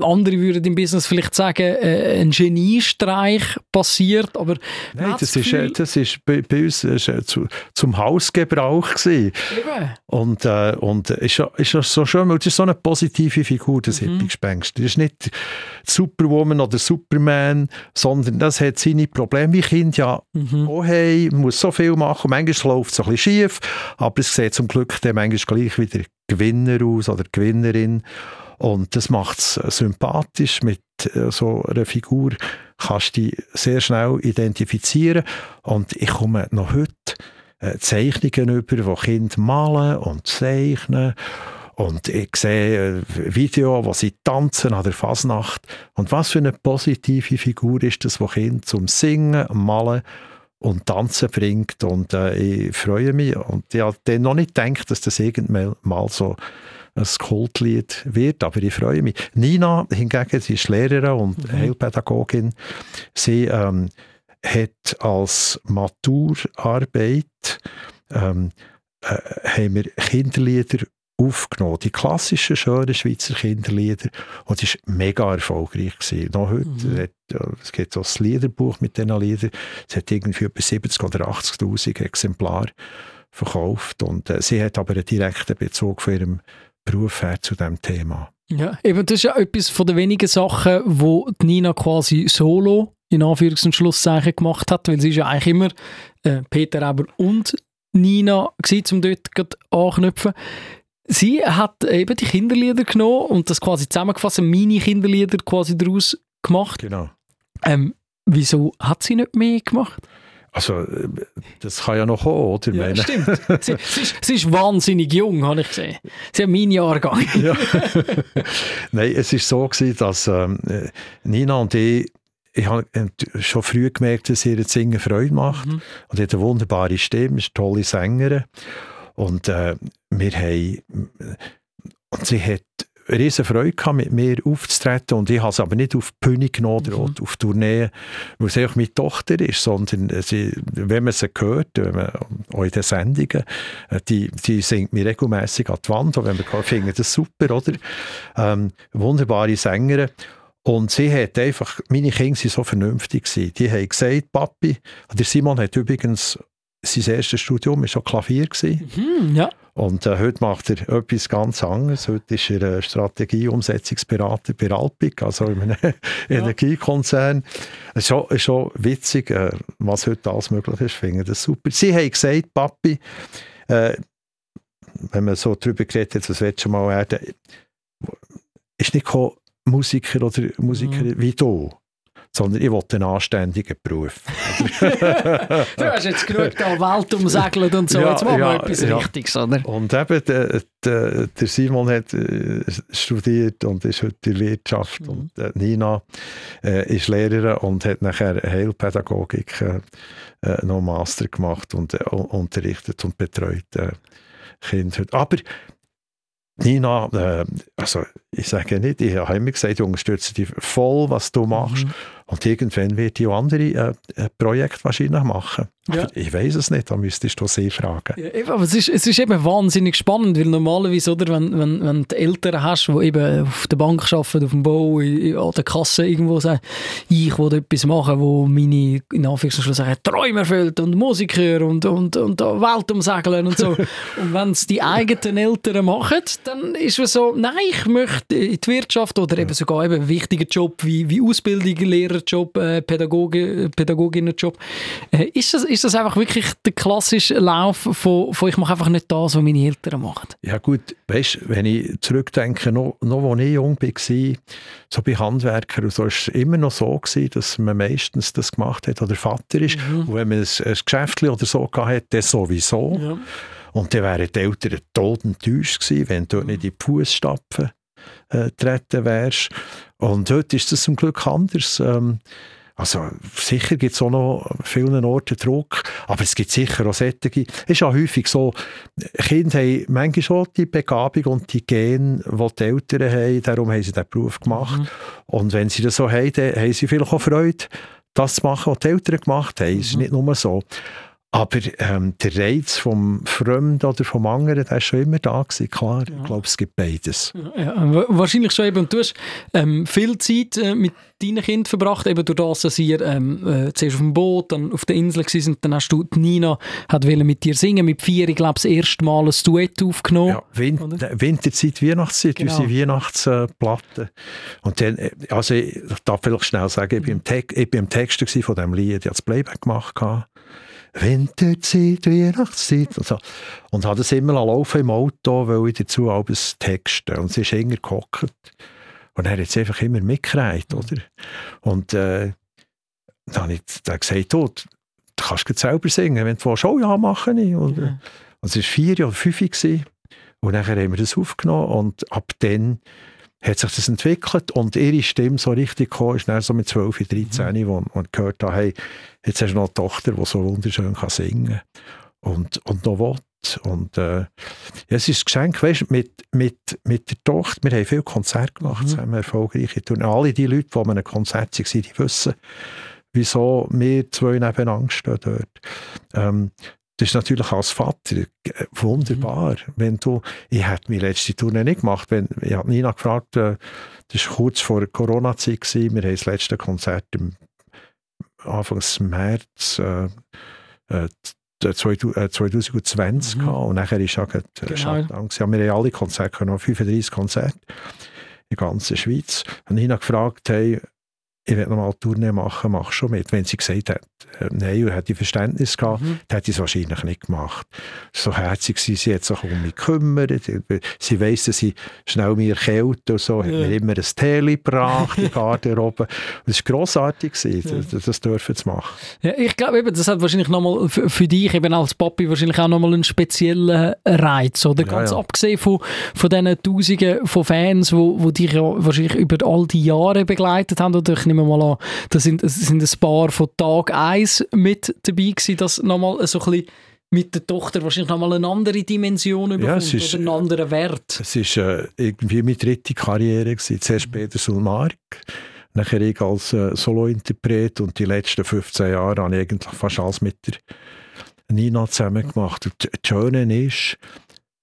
andere würden im Business vielleicht sagen, äh, ein Geniestreich passiert, aber Nein, das, ist, äh, das ist bei, bei uns ist, äh, zu, zum Hausgebrauch gewesen. Eben. Und, äh, und ist, ist so schön, weil das ist so eine positive Figur, das mhm. Hippie-Gespenst. Das ist nicht Superwoman oder Superman, sondern das hat seine Probleme, wie Kind ja mhm. auch haben, muss so viel machen, manchmal läuft es ein bisschen schief, aber es sieht zum Glück dann manchmal gleich wieder Gewinner aus oder Gewinnerin. Und das macht es sympathisch. Mit äh, so einer Figur kannst du dich sehr schnell identifizieren. Und ich komme noch heute äh, Zeichnungen über, wo Kinder malen und zeichnen. Und ich sehe äh, Video, wo sie tanzen an der Fasnacht. Und was für eine positive Figur ist das, wo Kinder zum Singen, Malen und Tanzen bringt. Und äh, ich freue mich. Und ich habe noch nicht gedacht, dass das irgendwann mal so ein Kultlied wird, aber ich freue mich. Nina hingegen, sie ist Lehrerin und mhm. Heilpädagogin. Sie ähm, hat als Maturarbeit ähm, äh, haben wir Kinderlieder aufgenommen. Die klassischen, schönen Schweizer Kinderlieder. Und es war mega erfolgreich. Gewesen. Noch heute, mhm. hat, es gibt auch ein Liederbuch mit diesen Liedern. Es hat irgendwie etwa 70.000 oder 80.000 Exemplare verkauft. Und äh, sie hat aber einen direkten Bezug von ihrem Beruf her zu diesem Thema. Ja, eben, das ist ja etwas von den wenigen Sachen, wo Nina quasi solo in Anführungs- und Schlusszeichen gemacht hat, weil sie ist ja eigentlich immer äh, Peter Eber und Nina gewesen, um dort anknüpfen. Sie hat eben die Kinderlieder genommen und das quasi zusammengefasst, Mini-Kinderlieder quasi daraus gemacht. Genau. Ähm, wieso hat sie nicht mehr gemacht? Also, äh, das kann ja noch kommen, oder? Ja, stimmt. <laughs> sie, sie, ist, sie, ist, wahnsinnig jung, habe ich gesehen. Sie hat meinen Jahrgang. ja. <laughs> Nein, es war so, gewesen, dass ähm, Nina und ich ich habe schon früh gemerkt, dass ihr das Singen Freude macht. Mhm. Und sie hat eine wunderbare Stimme, ist eine tolle Sängerin. Und äh, wir haben, und sie hat riesen Freude gehabt, mit mir aufzutreten und ich habe es aber nicht auf die Bühne genommen mhm. oder auf Tournee, weil sie auch meine Tochter ist, sondern sie, wenn man sie hört, wenn man, auch in den Sendungen, äh, die, die singt mir regelmäßig an die Wand und wenn man findet das super, oder? Ähm, wunderbare Sängerin. Und sie hat einfach, meine Kinder waren so vernünftig gewesen. Die haben gesagt, Papi, der Simon hat übrigens sein erstes Studium war schon Klavier. Mhm, ja. Und äh, heute macht er etwas ganz anderes. Heute ist er äh, Strategieumsetzungsberater bei Alpic, also in einem <laughs> ja. Energiekonzern. Es ist schon, ist schon witzig, äh, was heute alles möglich ist. Ich finde das super. Sie haben gesagt, Papi, äh, wenn man so darüber geredet hat, das wird schon mal werden, ist nicht Musiker oder Musikerin mhm. wie du sondern ich wollte einen anständigen Beruf. <laughs> du hast jetzt genug da Welt umsegelt und so, ja, jetzt machen wir ja, etwas ja. Richtiges, oder? Und eben, der, der, der Simon hat äh, studiert und ist heute in Wirtschaft mhm. und äh, Nina äh, ist Lehrerin und hat nachher Heilpädagogik äh, äh noch Master gemacht und äh, unterrichtet und betreut Kinder. Aber Nina, äh, also ich sage nicht, ich habe immer gesagt, ich unterstütze dich voll, was du machst. Mhm. Und irgendwann wird die auch andere äh, äh Projekte wahrscheinlich machen. Ja. Ich weiß es nicht, da müsstest du sie fragen. Ja, aber es ist, es ist eben wahnsinnig spannend, weil normalerweise, oder, wenn, wenn, wenn du Eltern hast, die eben auf der Bank arbeiten, auf dem Bau, an der Kasse irgendwo sagen, ich will etwas machen, wo meine, in Anführungszeichen, Träume erfüllt und Musik hören und, und, und Welt umsegeln und so. <laughs> und wenn es die eigenen Eltern machen, dann ist es so, nein, ich möchte in die Wirtschaft oder eben sogar eben einen wichtigen Job wie, wie Ausbildung, Lehrerjob, äh, Pädagoge, Pädagoginnenjob. Äh, ist das ist das einfach wirklich der klassische Lauf von, von ich mache einfach nicht das, was meine Eltern machen? Ja gut, weißt, wenn ich zurückdenke, noch, noch als ich jung war, so bei Handwerkern, so war es immer noch so, gewesen, dass man meistens das gemacht hat, oder Vater ist. Mhm. Und wenn man ein, ein Geschäft oder so hatte, dann sowieso. Ja. Und dann wären die Eltern todentäuscht gewesen, wenn du mhm. nicht in die Fußstapfen äh, treten wärst. Und heute ist das zum Glück anders. Ähm, also sicher gibt es auch noch an vielen Orten Druck, aber es gibt sicher auch solche. Es ist auch häufig so, Kinder haben manchmal schon die Begabung und die Gene, die die Eltern haben, darum haben sie diesen Beruf gemacht. Mhm. Und wenn sie das so haben, dann haben sie vielleicht auch Freude, das zu machen, was die Eltern gemacht haben. Es ist mhm. nicht nur so. Aber ähm, der Reiz vom Fremden oder vom anderen, der ist schon immer da gewesen, klar. Ja. Ich glaube, es gibt beides. Ja, wahrscheinlich schon eben. Und du hast ähm, viel Zeit äh, mit deinen Kindern verbracht, eben durch das, dass ihr ähm, äh, zuerst auf dem Boot, dann auf der Insel waren. Dann hast du, Nina hat mit dir singen, mit vier, ich glaube, das erste Mal ein Duett aufgenommen. Ja, Win Winterzeit, Weihnachtszeit, genau. unsere Weihnachtsplatte. Und dann, äh, also ich darf vielleicht schnell sagen, ich war im, Te ich bin im Text von diesem Lied, ich habe das Playback gemacht. Winterzeit, Weihnachtszeit und so. Und habe das immer laufen im Auto, weil ich dazu alles texte. Und sie ist enger gehockt. Und er hat es einfach immer mitgereicht, oder? Und äh, dann habe ich dann gesagt, du, du kannst du selber singen, wenn du willst. Oh ja, mache ich. Und, ja. und es war vier oder fünf. Gewesen. Und dann haben wir das aufgenommen und ab dann hat sich das entwickelt und ihre Stimme so richtig gekommen ist dann so mit 12, 13, mhm. wo man gehört hat, hey, jetzt hast du noch eine Tochter, die so wunderschön kann singen und, und noch will. Und äh, ja, es ist ein Geschenk, weißt, mit, mit, mit der Tochter, wir haben viele Konzerte gemacht, mhm. zusammen erfolgreiche Touren. Alle die Leute, die an einem Konzert waren, die wissen, wieso wir zwei nebeneinander stehen dort. Ähm, das ist natürlich als Vater äh, wunderbar. Mhm. Wenn du, ich hätte meine letzte Tournee nicht gemacht, wenn, ich habe Nina gefragt, äh, das war kurz vor der Corona-Zeit, wir haben das letzte Konzert im Anfang März äh, äh, 2020 mhm. gehabt und nachher ist auch äh, genau. Shutdown. Ja, wir haben alle Konzerte, noch 35 Konzerte in der ganzen Schweiz. Und Nina gefragt, hey, ich werde nochmal Tournee machen, mach schon mit. Wenn sie gesagt hat, äh, nein, und hätte Verständnis gehabt, mhm. dann hätte ich es wahrscheinlich nicht gemacht. So herzig sie, sie hat sich um mich gekümmert, sie weiss, dass ich schnell mir kälte und so, ja. hat mir immer ein Tee gebracht, die <laughs> Garderobe. Es war grossartig, gewesen, ja. das dürfen zu machen. Ja, ich glaube eben, das hat wahrscheinlich nochmal für, dich eben als Papi wahrscheinlich auch nochmal einen speziellen Reiz, oder? Ganz ja, abgesehen von, von diesen Tausenden von Fans, wo, wo dich ja wahrscheinlich über all die Jahre begleitet haben, oder nehme mal an, da sind, sind ein paar von Tag 1 mit dabei gewesen, dass nochmal so ein bisschen mit der Tochter wahrscheinlich nochmal eine andere Dimension bekommt ja, ist, oder einen anderen Wert. Es war äh, irgendwie meine dritte Karriere. Gewesen. Zuerst Peter Sulmark, nachher ich als äh, Solointerpret und die letzten 15 Jahre habe ich eigentlich fast alles mit der Nina zusammen gemacht. Und das Schöne ist,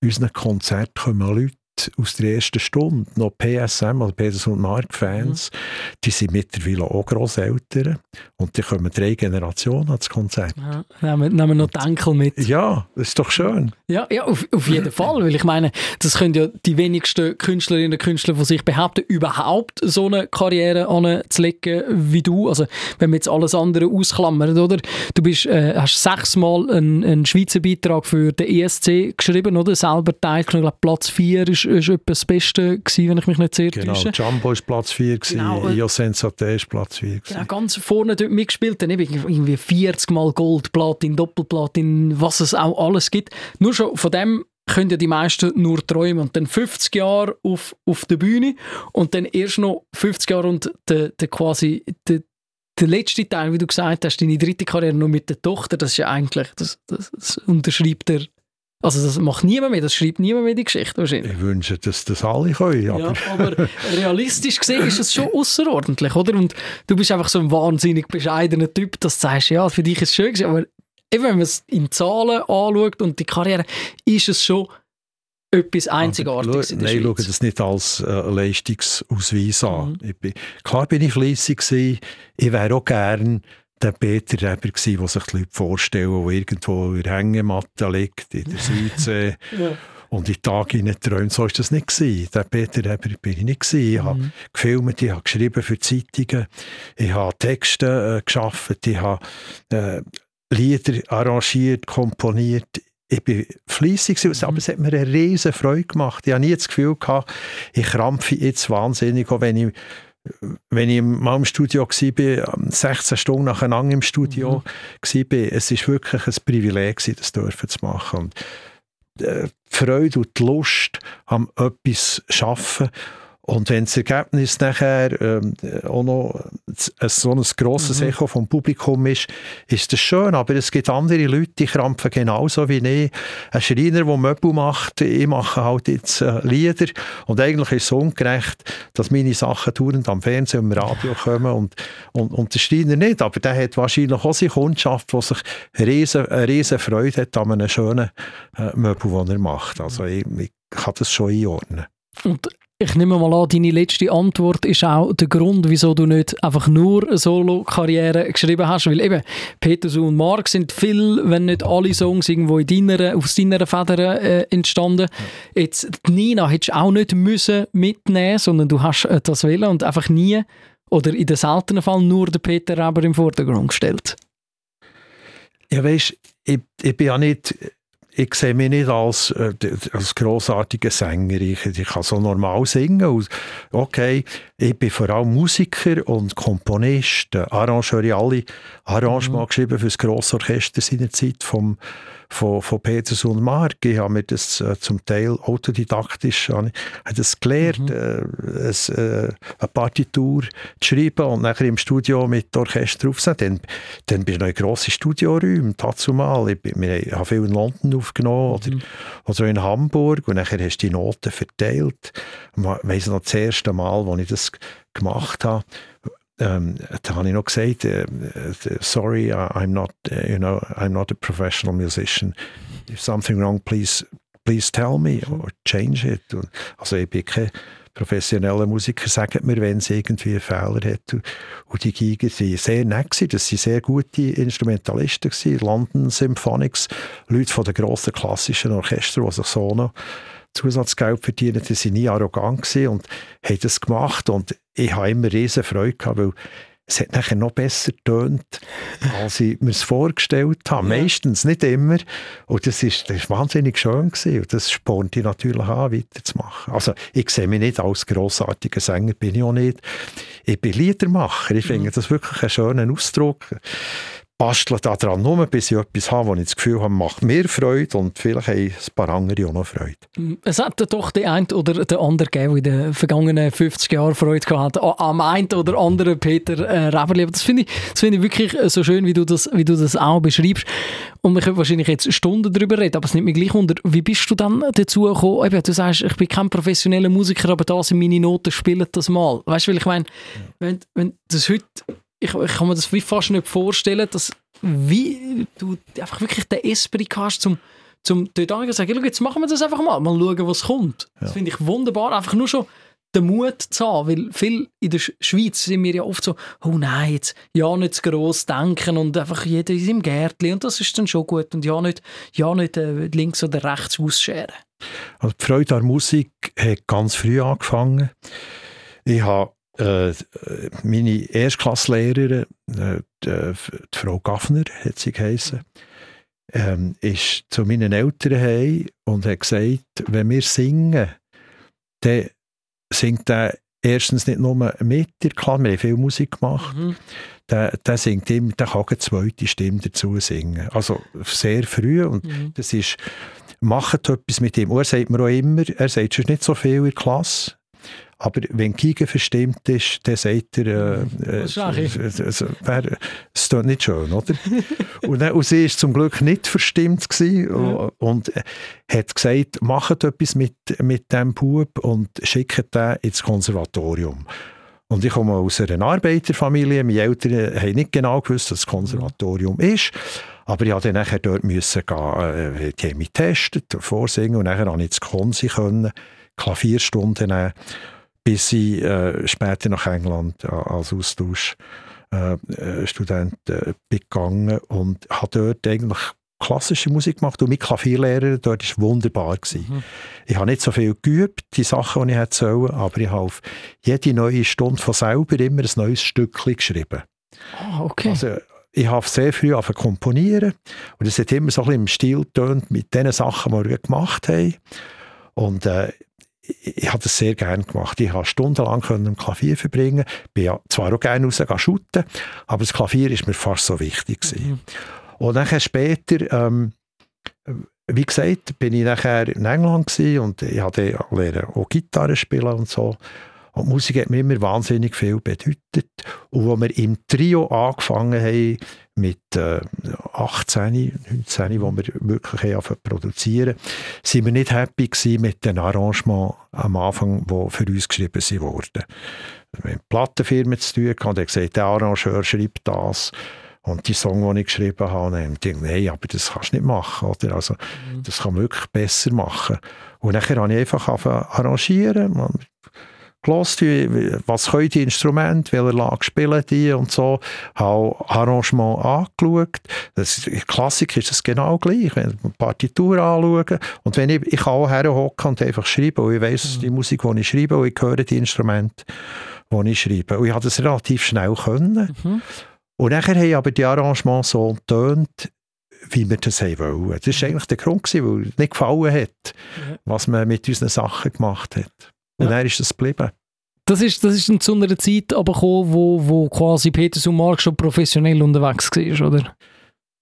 unseren Konzert kommen Leute aus der ersten Stunde noch PSM, also Peters und Mark Fans, mhm. die sind mittlerweile auch Grosseltern und die kommen drei Generationen ans Konzert. Ja, nehmen, nehmen noch die Enkel mit. Ja, das ist doch schön. Ja, ja auf, auf jeden Fall, weil ich meine, das können ja die wenigsten Künstlerinnen und Künstler von sich behaupten, überhaupt so eine Karriere anzulegen wie du. Also wenn wir jetzt alles andere ausklammern, oder? Du bist, äh, hast sechsmal einen, einen Schweizer Beitrag für den ESC geschrieben, oder? Selber teilgenommen, ich glaube Platz 4 ist ist etwa das Beste gewesen, wenn ich mich nicht sehr genau, täusche. Jumbo ist Platz 4 genau, Io Sensate ist Platz 4 gewesen. Genau, ganz vorne dort mitgespielt, dann irgendwie 40 Mal Gold, Platin, Doppelplatin, was es auch alles gibt. Nur schon von dem können ja die meisten nur träumen und dann 50 Jahre auf, auf der Bühne und dann erst noch 50 Jahre und der, der quasi der, der letzte Teil, wie du gesagt hast, deine dritte Karriere nur mit der Tochter, das ist ja eigentlich, das, das, das unterschreibt er also das macht niemand mehr, das schreibt niemand mehr die Geschichte wahrscheinlich. Ich wünsche, dass das alle können. Aber, ja, aber realistisch gesehen ist es schon außerordentlich, oder? Und du bist einfach so ein wahnsinnig bescheidener Typ, dass du sagst, ja, für dich ist es schön gewesen, aber eben, wenn man es in Zahlen anschaut und die Karriere, ist es schon etwas Einzigartiges in der Nein, schaue das nicht als äh, Leistungsausweis an. Mhm. Bin, klar bin ich fleissig ich wäre auch gerne der Peter Reber der sich die Leute vorstellen, der irgendwo in der Hängematte liegt, in der Südsee. <laughs> ja. Und in Tage in träumt, so war das nicht gewesen. Der Peter Reber bin ich nicht gewesen. Ich mhm. habe gefilmt, ich habe geschrieben für Zeitungen, ich habe Texte äh, geschaffen, ich habe äh, Lieder arrangiert, komponiert. Ich war fleissig, mhm. aber es hat mir eine riesige Freude gemacht. Ich habe nie das Gefühl gehabt, ich krampfe jetzt wahnsinnig, auch wenn ich wenn ich mal im Studio war, 16 Stunden nacheinander im Studio mhm. war, es war wirklich ein Privileg, das dürfen zu machen. Und äh, die Freude und die Lust am etwas zu arbeiten und wenn das Ergebnis nachher ähm, auch noch so ein grosses mhm. Echo vom Publikum ist, ist das schön. Aber es gibt andere Leute, die krampfen genauso wie ich. Ein Schreiner, der Möbel macht, ich mache halt jetzt äh, Lieder. Und eigentlich ist es ungerecht, dass meine Sachen dauernd am Fernsehen und Radio kommen und, und, und der Schreiner nicht. Aber der hat wahrscheinlich auch seine Kundschaft, die sich riesen, eine riesen Freude hat an einem schönen äh, Möbel, den er macht. Also ich, ich kann das schon einordnen. Und ich nehme mal an, deine letzte Antwort ist auch der Grund, wieso du nicht einfach nur eine Solo-Karriere geschrieben hast. Weil eben, Peter und Mark sind viel, wenn nicht alle Songs irgendwo in deiner, aus deiner Feder äh, entstanden. Ja. Jetzt, Nina hättest du auch nicht müssen mitnehmen sondern du hast äh, das wählen und einfach nie oder in den seltenen Fall nur den Peter Reber im Vordergrund gestellt. Ja, weißt ich, ich bin ja nicht ich sehe mich nicht als, äh, als grossartiger Sänger. Ich, ich kann so normal singen. Okay, ich bin vor allem Musiker und Komponist, Arrangeur, ich alle Arrangements mhm. geschrieben für das Grossorchester seiner Zeit vom von, von Peters und Mark. Ich habe mir das äh, zum Teil autodidaktisch habe das gelernt, mhm. äh, es, äh, eine Partitur zu schreiben und nachher im Studio mit Orchester aufzunehmen. Dann, dann bin ich noch in grossen Studioräumen, dazu mal. Ich, ich habe viel in London aufgenommen mhm. oder, oder in Hamburg und nachher hast du die Noten verteilt. Ich weiss noch das erste Mal, als ich das gemacht habe, ähm, da habe ich noch gesagt, äh, sorry, I'm not, you know, I'm not a professional musician. If something wrong, please, please tell me or change it. Also ich bin kein professioneller Musiker, sagt mir, wenn es irgendwie einen Fehler hat. Und die Giger waren sehr nett, das waren sehr gute Instrumentalisten. London Symphonics, Leute von den grossen klassischen Orchestern, die sich so noch Zusatzgeld verdienen, die waren nie arrogant und haben das gemacht und ich habe immer riesen Freude gehabt, weil es hat nachher noch besser getönt, als ich mir es vorgestellt habe. Ja. Meistens, nicht immer. Und das ist, das ist wahnsinnig schön gewesen. Und das spornt ich natürlich an, weiterzumachen. Also, ich sehe mich nicht als grossartiger Sänger, bin ich auch nicht. Ich bin Liedermacher. Ich finde mhm. das wirklich einen schönen Ausdruck bastle daran nur, bis ich etwas habe, wo ich das Gefühl habe, macht mir Freude und vielleicht haben ein paar andere auch noch Freude. Es hat doch der eine oder der andere gegeben, in den vergangenen 50 Jahren Freude gehabt am einen oder anderen Peter äh, Reberli. Das finde ich, find ich wirklich äh, so schön, wie du, das, wie du das auch beschreibst. Und wir können wahrscheinlich jetzt Stunden darüber reden, aber es nimmt mich gleich unter, wie bist du dann dazu gekommen? Eben, du sagst, ich bin kein professioneller Musiker, aber da sind meine Noten, spielen das mal. Weißt du, weil ich meine, wenn, wenn das heute ich, ich kann mir das wie fast nicht vorstellen, dass wie du einfach wirklich den Esprit hast, zum, zum dort angehen sagen, jetzt machen wir das einfach mal, mal schauen, was kommt. Ja. Das finde ich wunderbar, einfach nur schon den Mut zu haben, weil viel in der Schweiz sind wir ja oft so, oh nein, jetzt ja nicht zu gross denken und einfach jeder ist im Gärtchen und das ist dann schon gut und ja nicht, ja nicht äh, links oder rechts ausscheren. Also die Freude an Musik hat ganz früh angefangen. Ich habe äh, meine Erstklasslehrerin, äh, die, die, Frau Gaffner, hat sie geheißen, ähm, ist zu meinen Eltern heim und hat gesagt, wenn wir singen, dann singt er erstens nicht nur mit der Klasse, wir haben viel Musik gemacht, mhm. der, der singt immer, der kann eine zweite Stimme dazu singen. Also sehr früh und mhm. das ist, macht etwas mit ihm. Und er sagt mir auch immer, er sagt schon nicht so viel in der Klasse, aber wenn Giga verstimmt ist, dann sagt er, äh, äh, es, es, es klingt nicht schön, oder? <laughs> und, dann, und sie war zum Glück nicht verstimmt gewesen ja. und hat gesagt, macht etwas mit, mit diesem Bub und schickt ihn ins Konservatorium. Und ich komme aus einer Arbeiterfamilie. Meine Eltern haben nicht genau gewusst, was das Konservatorium ist. Aber ich musste dann nachher dort müssen gehen, äh, die haben mich getestet, vorsingen und nachher konnte ich ins Konsi können, Klavierstunden nehmen bis ich äh, später nach England äh, als Austauschstudent äh, äh, gegangen und habe dort eigentlich klassische Musik gemacht und mit Klavierlehrer dort war wunderbar Mhm. Ich habe nicht so viel geübt, die Sachen, die ich hätte sollen, aber ich habe auf jede neue Stunde von selber immer ein neues Stückchen geschrieben. Ah, oh, okay. Also, ich habe sehr früh angefangen komponieren und es hat immer so ein bisschen im Stil getönt mit den Sachen, die wir gemacht haben. Und äh, ich habe das sehr gerne gemacht. Ich habe stundenlang im Klavier verbringen. Bin ja zwar auch gerne raus shooten, aber das Klavier ist mir fast so wichtig Mhm. Und dann später, ähm, wie gesagt, bin ich nachher in England und ich habe auch Gitarre spielen und so. Und die Musik hat mir immer wahnsinnig viel bedeutet. Und als wir im Trio angefangen haben, mit äh, 18, 19, wo wir wirklich haben produzieren, sind wir nicht happy mit den Arrangements am Anfang, die für uns geschrieben wurden. Wir haben mit Plattenfirmen zu tun gehabt und er gesagt, der Arrangeur schreibt das. Und die Song, die ich geschrieben habe, dann habe ich gedacht, nein, aber das kannst du nicht machen. Oder? Also, mhm. Das kann man wirklich besser machen. Und nachher habe ich einfach arrangieren gelost, was können die Instrumente, welche Lage spielen die und so, habe Arrangement angeschaut. Das, in Klassik ist es genau gleich, wenn ich eine Partitur anschaue und wenn ich, ich kann auch herhocken und einfach schreiben und ich weiss mhm. die Musik, die ich schreibe und ich höre die Instrumente, die ich schreibe. Und ich habe das relativ schnell können. Mhm. Und nachher haben aber die Arrangements so getönt, wie wir das haben wollen. Das war eigentlich der Grund, weil es nicht gefallen hat, was man mit unseren Sachen gemacht hat. Und dann ist es geblieben. Das ist, das ist zu einer Zeit aber gekommen, wo, wo quasi Peters und Mark schon professionell unterwegs war, oder?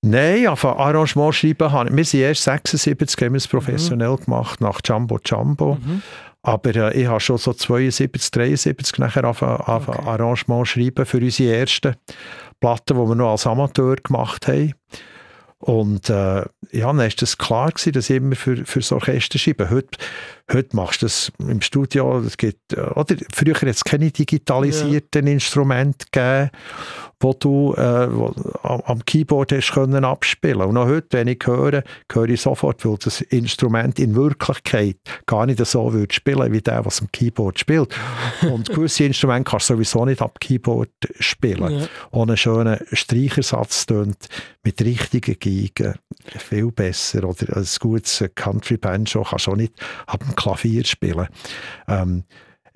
Nein, auf Arrangement schreiben haben wir sind erst 76 haben wir es professionell mhm. gemacht, nach Jumbo Jumbo. Mhm. Aber äh, ich habe schon so 72, 73 nachher auf, auf okay. Arrangement schreiben für unsere ersten Platten, die wir noch als Amateur gemacht haben. Und äh, ja, dann war das klar gewesen, dass ich immer für, für das Orchester schreibe. Heute, heute machst du das im Studio, es gibt, äh, oder früher hat es keine digitalisierten ja. Instrumente gegeben wo du äh, wo, am Keyboard hast können abspielen Und auch heute, wenn ich höre, höre ich sofort, weil das Instrument in Wirklichkeit gar nicht so würde spielen, wie der, was am Keyboard spielt. <laughs> Und gewisse Instrumente kannst du sowieso nicht am Keyboard spielen. Ja. Ohne schönen Streichersatz tönt mit richtigen Geigen viel besser. Oder ein gutes Country-Banjo kannst du auch nicht am Klavier spielen. Ähm,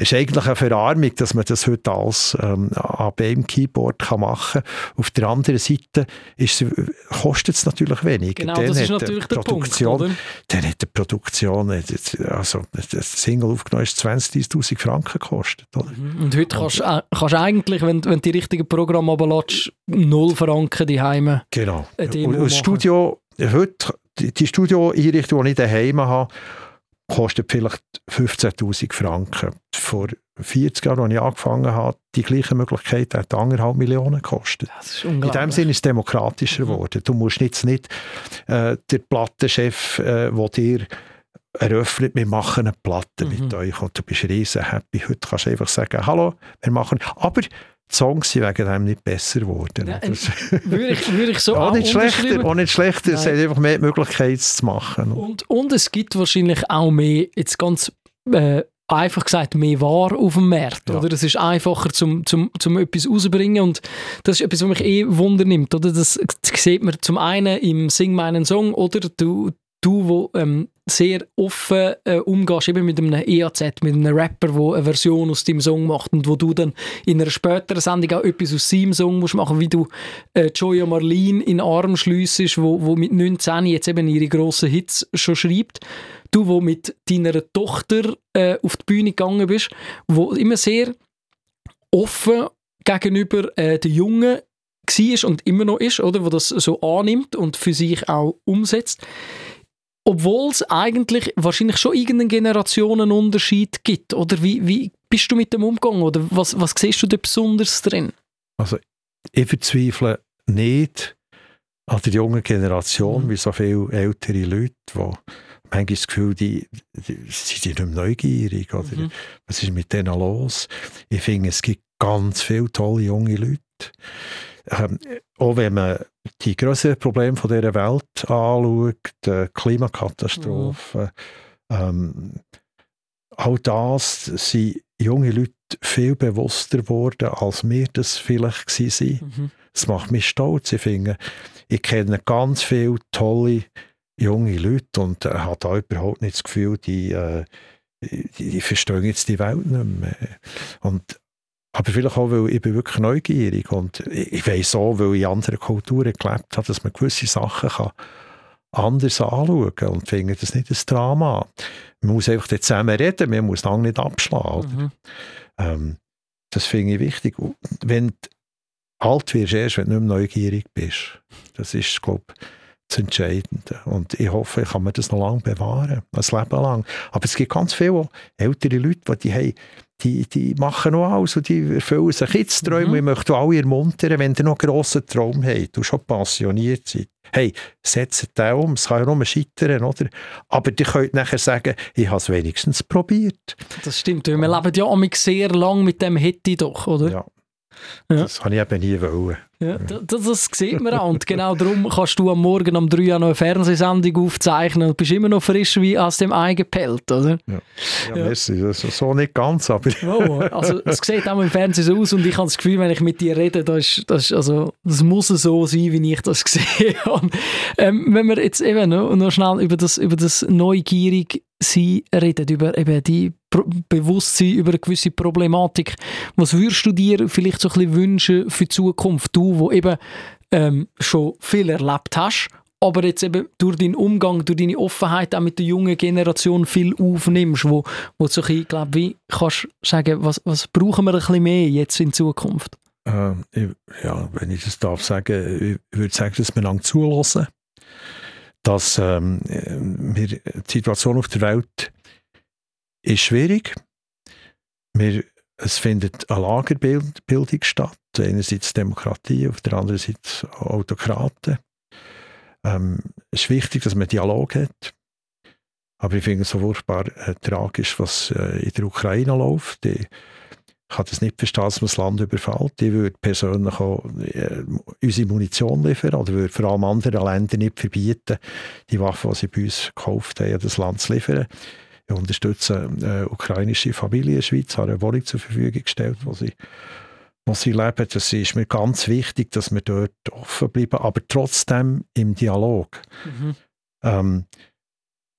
ist eigentlich eine Verarmung, dass man das heute alles ähm, an beim Keyboard kann machen kann. Auf der anderen Seite kostet es natürlich weniger. Genau, dann das ist natürlich der Produktion, Punkt, oder? Dann hat die Produktion, also das Single aufgenommen ist 20'000 Franken gekostet. Oder? Mhm. Und heute kannst du kannst eigentlich, wenn, wenn du die richtigen Programme abladest, 0 Franken die Heime. Genau. Und das Studio, heute, die, die Studio-Einrichtung, die ich daheim habe, kostet vielleicht 15'000 Franken. Vor 40 Jahren, als ich angefangen habe, die gleiche Möglichkeit hat anderthalb Millionen gekostet. In dem Sinne ist es demokratischer mhm. geworden. Du musst jetzt nicht äh, der Plattenchef, äh, der dir eröffnet, wir machen eine Platte mhm. mit euch und du bist riesen happy. Heute kannst du einfach sagen, hallo, wir machen. Aber Songs sind wegen dem nicht besser geworden. Ja, würde, ich, würde ich so <laughs> auch, nicht schlechter, auch nicht schlechter, es hat einfach mehr Möglichkeiten zu machen. Und, und es gibt wahrscheinlich auch mehr, jetzt ganz äh, einfach gesagt, mehr Ware auf dem Markt. Ja. Oder? Es ist einfacher, zum, zum, zum etwas rauszubringen und das ist etwas, was mich eh wundernimmt. Oder? Das sieht man zum einen im Sing meinen Song oder du, du wo ähm, sehr offen äh, umgehst, eben mit einem EAZ, mit einem Rapper, der eine Version aus deinem Song macht und wo du dann in einer späteren Sendung auch etwas aus seinem Song musst machen, wie du äh, Joya Marlene in den Arm schliessest, wo, wo mit 19 jetzt eben ihre grossen Hits schon schreibt. Du, wo mit deiner Tochter äh, auf die Bühne gegangen bist, wo immer sehr offen gegenüber äh, den Jungen war und immer noch ist, oder, wo das so annimmt und für sich auch umsetzt obwohl es eigentlich wahrscheinlich schon irgendeinen Generationenunterschied gibt. Oder wie, wie bist du mit dem umgegangen? Oder was, was siehst du da besonders drin? Also ich verzweifle nicht an der jungen Generation, mhm. wie so viele ältere Leute, die manchmal das Gefühl, die, die, sind nicht mehr neugierig. Oder mhm. Was ist mit denen los? Ich finde, es gibt ganz viele tolle junge Leute. Ähm, auch wenn man die größeren Probleme von dieser Welt anschaut, die Klimakatastrophe, mhm. ähm, auch das sind junge Leute viel bewusster geworden, als wir das vielleicht waren. Mhm. Das macht mich stolz. Ich finde, ich kenne ganz viele tolle junge Leute und äh, habe da überhaupt nicht das Gefühl, die, äh, die, die verstehen jetzt die Welt nicht mehr. Und aber vielleicht auch, weil ich bin wirklich neugierig und ich weiß auch, weil ich in anderen Kulturen gelebt habe, dass man gewisse Sachen kann anders anschauen kann und finde das nicht ein Drama. Man muss einfach zusammen reden, man muss lange nicht abschlagen. Mhm. Ähm, das finde ich wichtig. Wenn du alt wirst, erst wenn du nicht mehr neugierig bist. Das ist, glaube ich, das Entscheidende. Und ich hoffe, ich kann mir das noch lange bewahren, ein Leben lang. Aber es gibt ganz viele ältere Leute, die haben die, die machen noch alles und die erfüllen sich jetzt Träume. Mhm. Ich möchte alle ermuntern, wenn ihr noch einen grossen Traum habt und schon passioniert seid. Hey, setzt den um, es kann ja nur scheitern, oder? Aber ihr könnt nachher sagen, ich habe es wenigstens probiert. Das stimmt, wir leben ja auch sehr lang mit dem hätte doch, oder? Ja. Ja. Das habe ich eben nie wollen. Ja, das, das sieht man auch. Und genau darum kannst du am Morgen um 3 Uhr noch eine Fernsehsendung aufzeichnen und bist immer noch frisch wie aus dem Ei gepellt, oder? Ja, ja, ja. Merci. Das so nicht ganz, aber... <laughs> oh, also es sieht auch im Fernsehen so aus und ich habe das Gefühl, wenn ich mit dir rede, das, ist, das, ist, also, das muss so sein, wie ich das <laughs> gesehen habe. Ähm, wenn wir jetzt eben noch, noch schnell über das, über das neugierig reden, über eben die Bewusstsein über eine gewisse Problematik. Was würdest du dir vielleicht so ein bisschen wünschen für die Zukunft? Du, wo eben ähm, schon viel erlebt hast, aber jetzt eben durch deinen Umgang, durch deine Offenheit auch mit der jungen Generation viel aufnimmst, wo, wo so ein bisschen, glaub, wie kannst du sagen, was, was brauchen wir ein bisschen mehr jetzt in Zukunft? Ähm, ich, ja, wenn ich das darf sagen, ich würde sagen, dass wir lang zulassen dass ähm, wir, die Situation auf der Welt ist schwierig. Wir, es findet eine Lagerbildung statt. Einerseits Demokratie, auf der anderen Seite Autokraten. Ähm, es ist wichtig, dass man Dialog hat. Aber ich finde es so furchtbar äh, tragisch, was äh, in der Ukraine läuft. Ich, kann das nicht verstehen, dass man das Land überfällt. Ich würde persönlich auch äh, unsere Munition liefern oder würde vor allem anderen Ländern nicht verbieten, die Waffen, die sie bei uns gekauft haben, das Land zu liefern. Ich unterstütze äh, ukrainische Familien in der Schweiz, habe eine Wohnung zur Verfügung gestellt, wo sie, wo sie leben. Das ist mir ganz wichtig, dass wir dort offen bleiben, aber trotzdem im Dialog. Mhm. Ähm,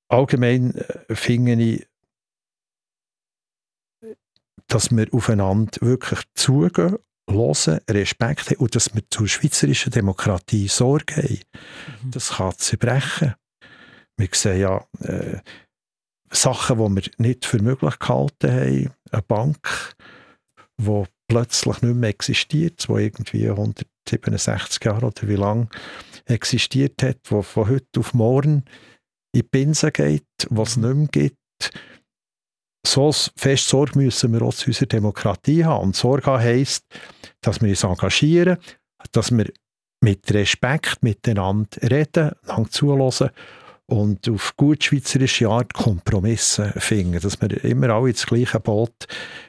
allgemein äh, finde ich, dass wir aufeinander wirklich zugehen, hören, Respekt haben und dass wir zur schweizerischen Demokratie Sorge haben. Mhm. Das kann zerbrechen. Wir sehen ja äh, Sachen, die wir nicht für möglich gehalten haben. Eine Bank, die plötzlich nicht mehr existiert, die irgendwie 167 Jahre oder wie lange existiert hat, die von heute auf morgen in die Binsen geht, was es nicht mehr gibt. So fest Sorge müssen wir auch zu unserer Demokratie haben. Und Sorge heisst, dass wir uns engagieren, dass wir mit Respekt miteinander reden, lang zulassen und auf gut schweizerische Art Kompromisse finden, dass wir immer alle ins gleiche Boot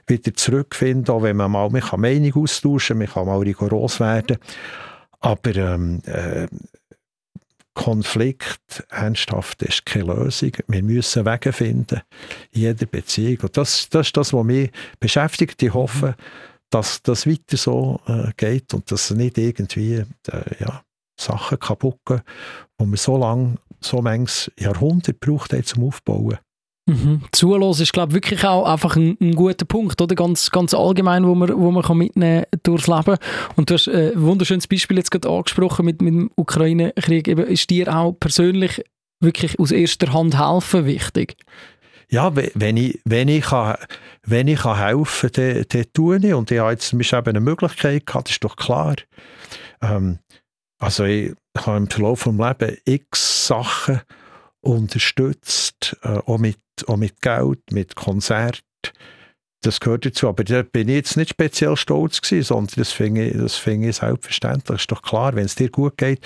wieder zurückfinden, auch wenn man mal man kann Meinung austauschen man kann mal rigoros werden, aber ähm, äh, Konflikt ernsthaft ist keine Lösung. Wir müssen Wege finden in jeder Beziehung. Und das, das ist das, was mich beschäftigt. Ich hoffe, dass das weiter so äh, geht und dass nicht irgendwie äh, ja, Sachen kaputt die wir so lange, so manches Jahrhundert gebraucht haben zum Aufbauen. Mhm. Zulassen ist, glaube ich, wirklich auch einfach ein, ein, guter Punkt, oder? Ganz, ganz allgemein, wo man, wo man kann mitnehmen durchs Leben. Und du hast äh, ein wunderschönes Beispiel jetzt gerade angesprochen mit, mit dem Ukraine-Krieg. Ist dir auch persönlich wirklich aus erster Hand helfen wichtig? Ja, wenn ich, wenn ich, kann, wenn ich kann helfen kann, dann, dann tue ich. Und ich habe jetzt zum eine Möglichkeit gehabt, das ist doch klar. Ähm, also ich habe im Verlauf des Lebens x Sachen unterstützt, äh, auch, mit, auch mit Geld, mit Konzert. Das gehört dazu. Aber da bin ich jetzt nicht speziell stolz gewesen, sondern das finde ich, das ich selbstverständlich. Ist doch klar, wenn es dir gut geht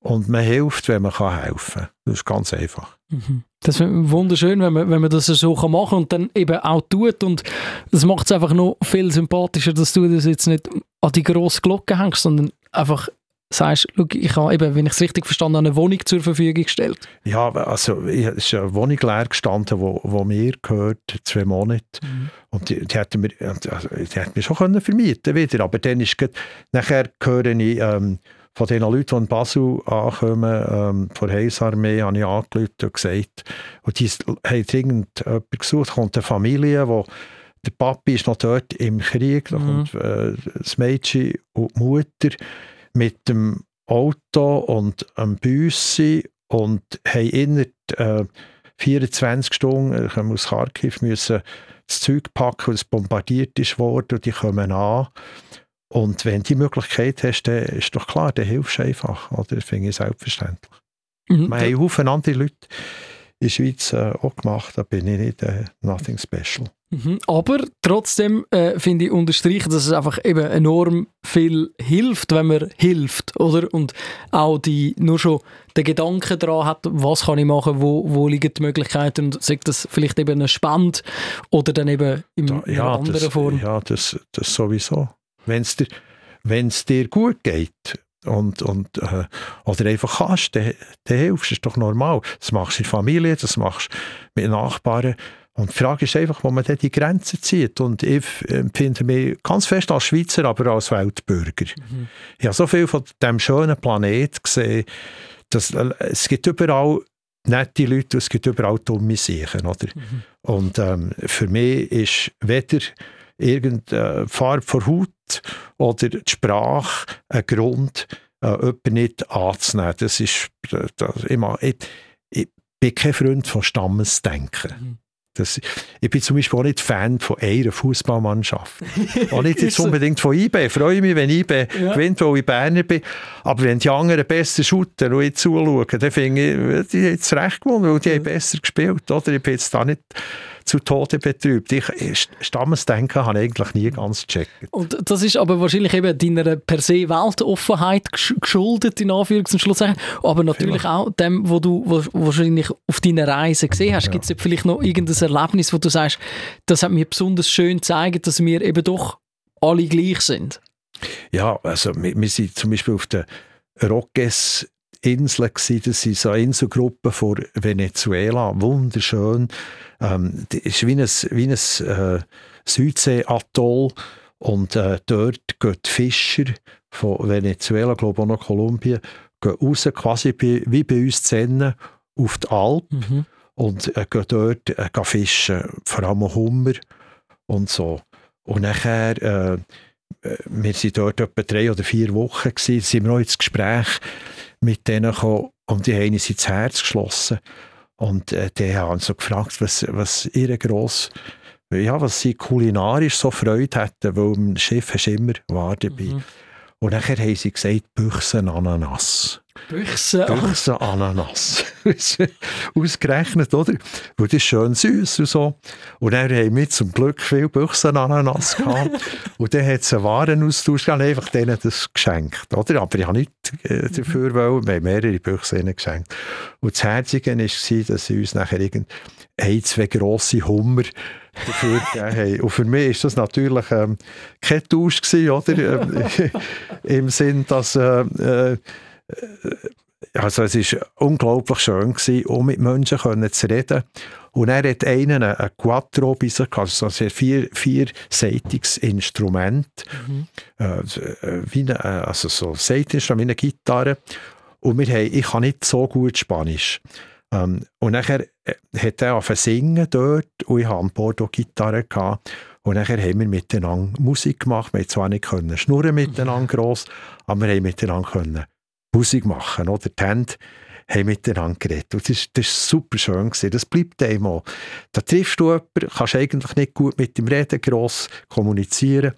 und man hilft, wenn man kann helfen kann. Das ist ganz einfach. Mhm. Das ist wunderschön, wenn man, wenn man das so machen kann und dann eben auch tut. Und das macht es einfach noch viel sympathischer, dass du das jetzt nicht an die grosse Glocke hängst, sondern einfach sagst, ich habe eben, wenn ich es richtig verstanden habe, eine Wohnung zur Verfügung gestellt. Ja, also es ist eine Wohnung leer gestanden, wo, wo mir gehört, zwei Monate. Mhm. Und die, die, hätten wir, also, die hätten wir schon können vermieten wieder. Aber dann ist grad, nachher höre ich ähm, von den Leuten, die in Basel ankommen, ähm, von der Heilsarmee, habe ich angerufen und gesagt, und die haben dringend jemanden gesucht, kommt eine Familie, wo der Papi ist noch dort im Krieg, mhm. kommt äh, das Mädchen und die Mutter mit dem Auto und einem Büssi und haben innerhalb äh, 24 Stunden äh, aus Kharkiv müssen das Zeug packen, weil es bombardiert ist worden und die kommen an. Und wenn du die Möglichkeit hast, dann ist doch klar, dann hilfst du einfach. Oder? Das finde ich selbstverständlich. Mhm. Wir haben Haufen andere Leute in der Schweiz äh, auch gemacht, da bin ich nicht äh, nothing special. Mhm. Aber trotzdem äh, finde ich unterstreichen, dass es einfach eben enorm viel hilft, wenn man hilft, oder? Und auch die, nur schon den Gedanken daran hat, was kann ich machen, wo, wo liegen die Möglichkeiten und sagt das vielleicht eben eine Spende oder dann eben in, da, ja, einer anderen das, Form. Ja, das, das sowieso. Wenn es dir, dir gut geht, und, und, äh, oder einfach kannst, dann, dann hilfst du, ist doch normal. Das machst du in der Familie, das machst du mit Nachbarn. Und die Frage ist einfach, wo man dann die Grenzen zieht. Und ich empfinde mich ganz fest als Schweizer, aber auch als Weltbürger. Mhm. Ich habe so viel von diesem schönen Planet gesehen, dass äh, es gibt überall nette Leute, es gibt überall dumme Sachen. Oder? Mhm. Und ähm, für mich ist weder irgendeine Farbe vor Haut oder die Sprache ein Grund, äh, jemanden nicht anzunehmen. Das ist, das, ich, ich, ich bin kein Freund von Stammesdenken. Mhm. Das, ich bin zum Beispiel auch nicht Fan von einer Fußballmannschaft. <laughs> auch nicht jetzt unbedingt von IB. Ich freue mich, wenn IB ja. gewinnt, weil ich Berner bin. Aber wenn die anderen besser shooten und ich zuschauen, dann finde ich, die haben jetzt recht gewonnen, weil die ja. haben besser gespielt. Oder? Ich bin jetzt da nicht zu Tode betrübt. Ich, Stammesdenken habe ich eigentlich nie ganz gecheckt. Und das ist aber wahrscheinlich eben deiner per se Weltoffenheit geschuldet, in Anführungs- und Schluss. Aber natürlich vielleicht. auch dem, wo du wahrscheinlich auf deiner Reise gesehen hast. Ja. Gibt es vielleicht noch irgendein Erlebnis, wo du sagst, das hat mir besonders schön gezeigt, dass wir eben doch alle gleich sind? Ja, also wir, wir sind zum Beispiel auf der Roques Inseln gewesen. Das sind so Inselgruppen vor Venezuela. Wunderschön. Ähm, das ist wie ein, wie ein äh, Südsee-Atoll. Und äh, dort gehen die Fischer von Venezuela, glaube ich auch noch Kolumbien, gehen raus, quasi bei, wie bei uns Zähne auf die Alp mhm. und äh, gehen dort äh, gehen fischen, vor allem Hummer und so. Und nachher, äh, äh wir sind dort etwa drei oder vier Wochen gewesen, sind wir auch ins Gespräch mit denen gekommen und die haben uns ins Herz geschlossen. Und äh, die haben so gefragt, was, was ihre gross, ja, was sie kulinarisch so Freude hätten, weil im Schiff hast immer war dabei. Mhm. Und nachher haben sie gesagt, Büchsen Ananas. Büchsen? Büchsen Ananas. <laughs> Ausgerechnet, oder? Weil das ist schön süß und so. Und dann haben wir zum Glück viel Büchsen Ananas <laughs> gehabt. und dann hat es einen Warenaustausch gegeben, einfach denen das geschenkt, oder? Aber ich habe nicht äh, dafür wollen, wir haben mehrere Büchsen geschenkt. Und das Herzige war, dass sie uns nachher irgend ein, zwei grosse Hummer dafür <laughs> gegeben haben. Und für mich war das natürlich ähm, kein Tausch gewesen, oder? Ähm, Im Sinn, dass äh, äh, also es war unglaublich schön, gewesen, um mit Menschen können zu reden. Und er hat einen, einen Quattro bei sich also ein vier, vierseitiges Instrument, mhm. äh, wie eine, also so Seiteninstrument, wie eine Gitarre. Und wir haben, ich kann nicht so gut Spanisch. Ähm, und nachher äh, hat er angefangen singen dort und ich hatte an Bord auch Gitarre. Gehabt. Und nachher haben wir miteinander Musik gemacht. Wir haben zwar nicht können schnurren miteinander gross, aber wir haben miteinander können Musik machen. Oder die Hände haben miteinander geredet. Und das ist super schön gewesen. Das bleibt einmal. Da triffst du jemanden, kannst eigentlich nicht gut mit ihm reden, gross kommunizieren,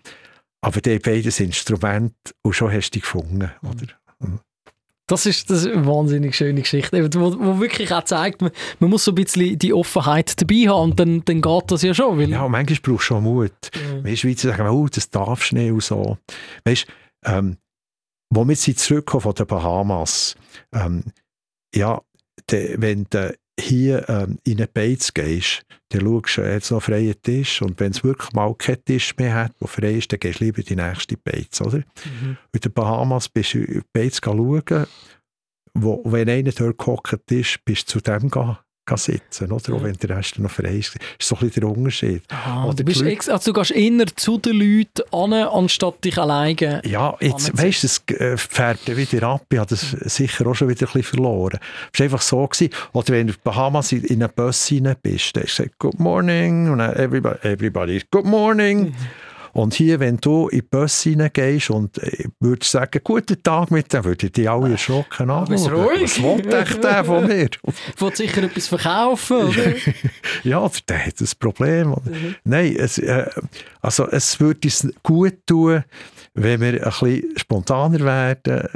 aber die beides Instrument und schon hast du dich gefunden. Oder? Mhm. Das ist, das ist eine wahnsinnig schöne Geschichte, wo, wo wirklich auch zeigt, man, man, muss so ein bisschen die Offenheit dabei haben und dann, dann geht das ja schon. Weil ja, manchmal brauchst du schon Mut. Mhm. Wir Schweizer sagen, oh, das darfst du nicht und so. Weißt, ähm, wo wir jetzt zurückkommen von den Bahamas, ähm, ja, de, wenn du hier ähm, in eine Beiz gehst, dann schaust du jetzt noch freien Tisch und wenn es wirklich mal keinen Tisch mehr hat, der frei ist, dann gehst du lieber in die nächste Beiz, oder? Mhm. In den Bahamas bist du in die Beiz schauen, wo, wenn einer dort gehockt ist, bist du zu dem gegangen sitzen, oder? Ja. Auch wenn der Rest noch frei ist. Das ist so ein bisschen der Unterschied. Aha, du, bist ex also du gehst eher zu den Leuten an, anstatt dich alleine Ja, jetzt weißt du, es äh, fährt wieder ab. Ich habe das sicher auch schon wieder ein bisschen verloren. Es war einfach so. Gewesen. Oder wenn du in Bahamas in einen Bus rein bist, dann hast du gesagt, Good morning. Und dann everybody, everybody Good morning. Mhm. Und hier, wenn du in die Bus hineingehst und äh, würdest sagen, guten Tag mit dem, würden die alle erschrocken anschauen. Was will der von mir? <laughs> Will sicher etwas verkaufen, oder? <laughs> ja, der hat ein Problem. Mhm. Nein, es, äh, also es würde uns gut tun, wenn wir ein bisschen spontaner werden,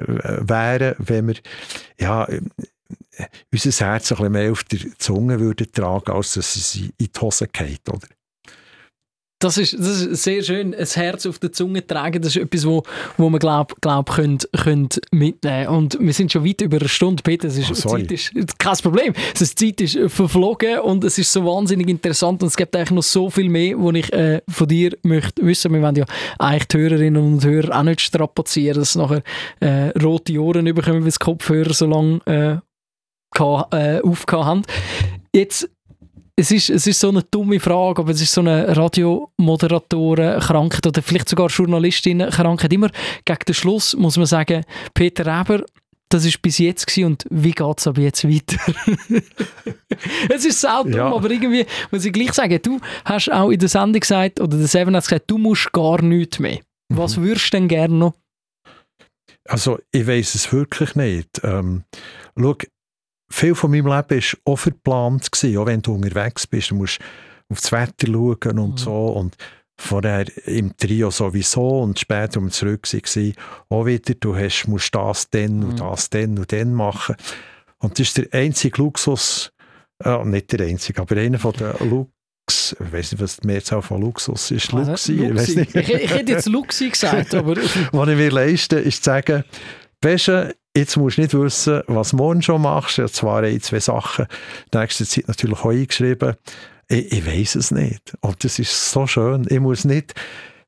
wären, wenn wir ja, äh, unser Herz ein bisschen mehr auf der Zunge würden tragen, als dass es in die Hose geht, oder? Das ist, das ist sehr schön, ein Herz auf der Zunge tragen. Das ist etwas, wo, wo man glaub, glaub könnt, könnt mitnehmen. Und wir sind schon weit über eine Stunde, Peter. Es ist, oh, Zeit ist kein Problem. Die Zeit ist verflogen und es ist so wahnsinnig interessant und es gibt eigentlich noch so viel mehr, was ich äh, von dir möchte wissen. Wir wollen ja eigentlich die Hörerinnen und Hörer auch nicht strapazieren, dass sie nachher äh, rote Ohren bekommen, weil das Kopfhörer so lange äh, äh, aufgehauen haben. Jetzt es ist, es ist so eine dumme Frage, aber es ist so eine Radiomoderatoren-Krankheit oder vielleicht sogar Journalistinnen-Krankheit. Immer gegen den Schluss muss man sagen, Peter Reber, das ist bis jetzt gewesen und wie geht es aber jetzt weiter? <laughs> es ist dumm, ja. aber irgendwie muss ich gleich sagen, du hast auch in der Sendung gesagt, oder der Seven hat gesagt, du musst gar nichts mehr. Was mhm. würdest du denn gerne noch? Also, ich weiß es wirklich nicht. Ähm, schau, viel von meinem Leben war auch verplant. Gewesen. Auch wenn du unterwegs bist, du musst aufs Wetter schauen und mhm. so. Und vorher im Trio sowieso und später, um zurück war, auch wieder, du hast, musst das dann mhm. und das dann und dann machen. Und das ist der einzige Luxus, äh, nicht der einzige, aber einer von den Lux ich weiß nicht, was die Mehrzahl von Luxus ist. Luxi, Luxi. Ich, ich, ich, hätte jetzt Luxi gesagt, aber... <laughs> was ich mir leiste, ist zu sagen, jetzt musst du nicht wissen, was du morgen schon machst. Habe zwar ein, zwei Sachen in nächster Zeit natürlich auch eingeschrieben. Ich, ich weiß es nicht. Und das ist so schön. Ich muss nicht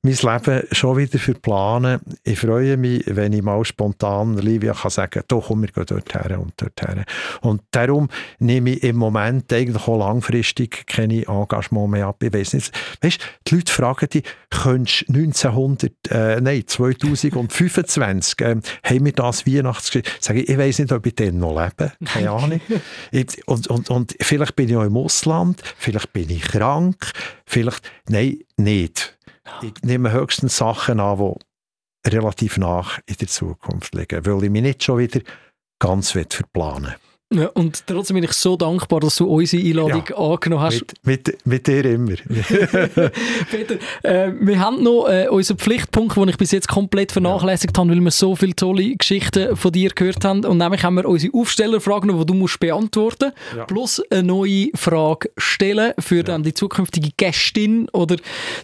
mein Leben schon wieder verplanen. Ich freue mich, wenn ich mal spontan Livia kann sagen, doch komm, wir gehen dort her und dort her. Und darum nehme ich im Moment eigentlich auch langfristig keine Engagement mehr ab. Ich weiß nicht, weißt, die Leute fragen dich, könntest 1900, äh, nein, 2025, äh, haben wir das Weihnachtsgeschenk? Sage ich, ich weiß nicht, ob ich dann noch lebe. Keine Ahnung. <laughs> und, und, und vielleicht bin ich auch im Ausland, vielleicht bin ich krank, vielleicht, nein, nicht. Ich nehme höchstens Sachen an, die relativ nach in der Zukunft liegen, weil ich mich nicht schon wieder ganz verplanen will. Ja, und trotzdem bin ich so dankbar, dass du unsere Einladung ja, angenommen hast. Mit, mit, mit dir immer. <laughs> <laughs> Peter, äh, wir haben noch äh, unseren Pflichtpunkt, den ich bis jetzt komplett vernachlässigt ja. habe, weil wir so viele tolle Geschichten von dir gehört haben. Und nämlich haben wir unsere Aufstellerfragen, die du musst beantworten musst, ja. plus eine neue Frage stellen für dann die zukünftige Gästin oder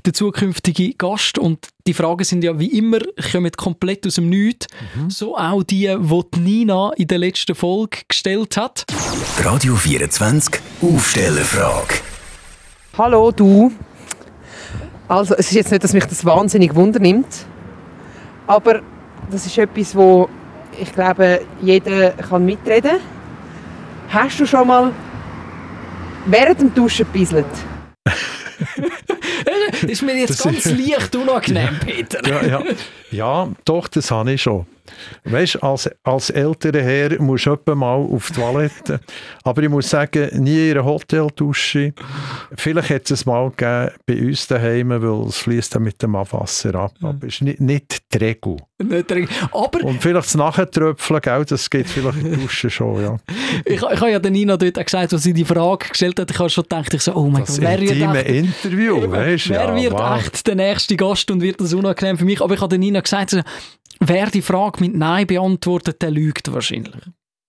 den zukünftigen Gast. Und die Fragen sind ja wie immer, kommen komplett aus dem Nichts. Mhm. So auch die, die Nina in der letzten Folge gestellt hat. Radio 24 Aufstellerfrage. Hallo du. Also es ist jetzt nicht, dass mich das wahnsinnig wundernimmt, aber das ist etwas, wo ich glaube, jeder kann mitreden. Hast du schon mal während dem Duschen gebisselt? <laughs> das ist mir jetzt das ganz leicht unangenehm, Peter. Ja, ja. ja, doch, das habe ich schon. Weißt als, als älterer Herr musst du mal auf die Toilette. Aber ich muss sagen, nie in einer Hoteldusche. Vielleicht hat es mal gegeben bei uns daheim, weil es fließt dann mit dem Abwasser ab. Aber es ist nicht, nicht die Regel. Nicht die Regel. Aber Und vielleicht das Nachtröpfeln, gell, das geht vielleicht in der Dusche schon, ja. ich, ich habe ja der Nina dort auch gesagt, als sie die Frage gestellt hat, ich habe schon gedacht, ich so, oh mein das Gott, wer wird echt, Interview, weißt, wer ja, wird wow. echt der nächste Gast und wird das unangenehm für mich? Aber ich habe der Nina gesagt, Wer die Frage mit Nein beantwortet, der lügt wahrscheinlich.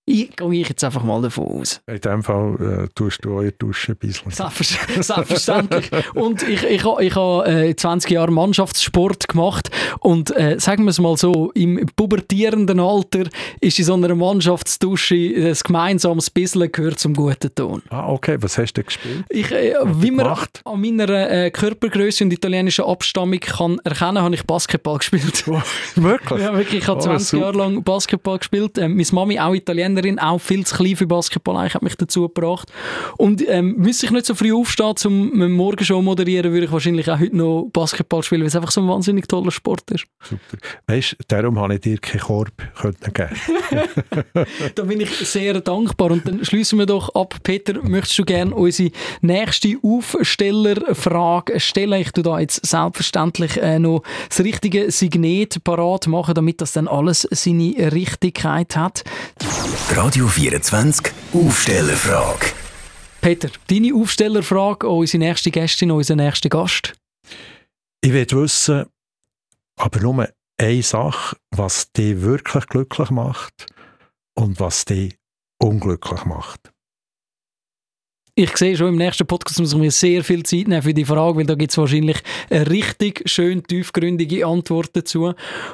Ich gehe ich jetzt einfach mal davon aus. In dem Fall äh, tust du eure Dusche ein bisschen. Selbstverständlich. und ich, ich, ich habe äh, 20 Jahre Mannschaftssport gemacht und äh, sagen wir es mal so, im pubertierenden Alter ist in so einer Mannschaftsdusche ein gemeinsames bisschen gehört zum guten Ton. Ah, okay. Was hast du gespielt? Ich, äh, wie man an meiner äh, Körpergröße und italienischer Abstammung kann erkennen, habe ich Basketball gespielt. wirklich? Ja, wirklich. Ich habe 20 oh, Jahre lang Basketball gespielt. Ähm, meine Mami auch Italienerin Trainerin, auch viel zu klein für Basketball, eigentlich hat mich dazu gebracht. Und ähm, müsste ich nicht so früh aufstehen, um eine Morgenshow moderieren, würde ich wahrscheinlich auch heute noch Basketball spielen, weil es einfach so ein wahnsinnig toller Sport ist. Super. Weißt darum habe ich dir keinen Korb geben <laughs> Da bin ich sehr dankbar. Und dann schließen wir doch ab. Peter, möchtest du gerne unsere nächste Aufstellerfrage stellen? Ich tue da jetzt selbstverständlich äh, noch das richtige Signet parat machen, damit das dann alles seine Richtigkeit hat. Radio 24 Aufstellerfrage. Peter, deine Aufstellerfrage an unsere nächste Gästin, unseren nächsten Gast. Ich will wissen, aber nur eine Sache, was dich wirklich glücklich macht und was dich unglücklich macht ich sehe schon im nächsten Podcast muss ich mir sehr viel Zeit nehmen für die Frage, weil da gibt es wahrscheinlich eine richtig schön tiefgründige Antwort dazu.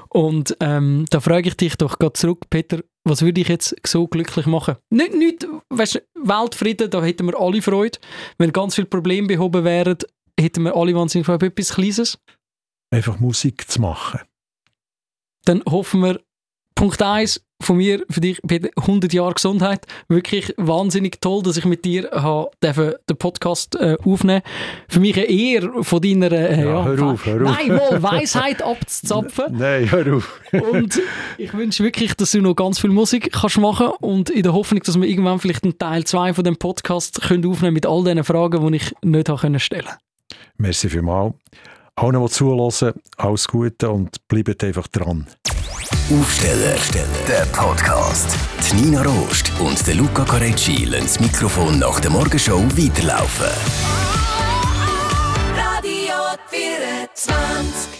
Und ähm, da frage ich dich doch gerade zurück, Peter, was würde ich jetzt so glücklich machen? Nicht, nicht weißt, Weltfrieden, da hätten wir alle Freude. Wenn ganz viele Probleme behoben wären, hätten wir alle wahnsinnig Freude. Etwas Kleines? Einfach Musik zu machen. Dann hoffen wir, Punkt 1, von mir für dich, Peter, 100 Jahre Gesundheit. Wirklich wahnsinnig toll, dass ich mit dir den Podcast äh, aufnehmen Für mich eine Ehre von deiner... Äh, ja, hör auf, hör auf. Nein, mal Weisheit abzuzapfen. <laughs> Nein, hör auf. und ich wünsche wirklich, dass du noch ganz viel Musik kannst machen und in der Hoffnung, dass wir irgendwann vielleicht einen Teil 2 von dem Podcast können aufnehmen mit all diesen Fragen, die ich nicht habe stellen konnte. Merci vielmals. Allen, die zuhören, alles Gute und bleibt einfach dran. Aufsteller, der Podcast. Die Nina Rost und der Luca Carecci lassen das Mikrofon nach der Morgenshow weiterlaufen. Radio 24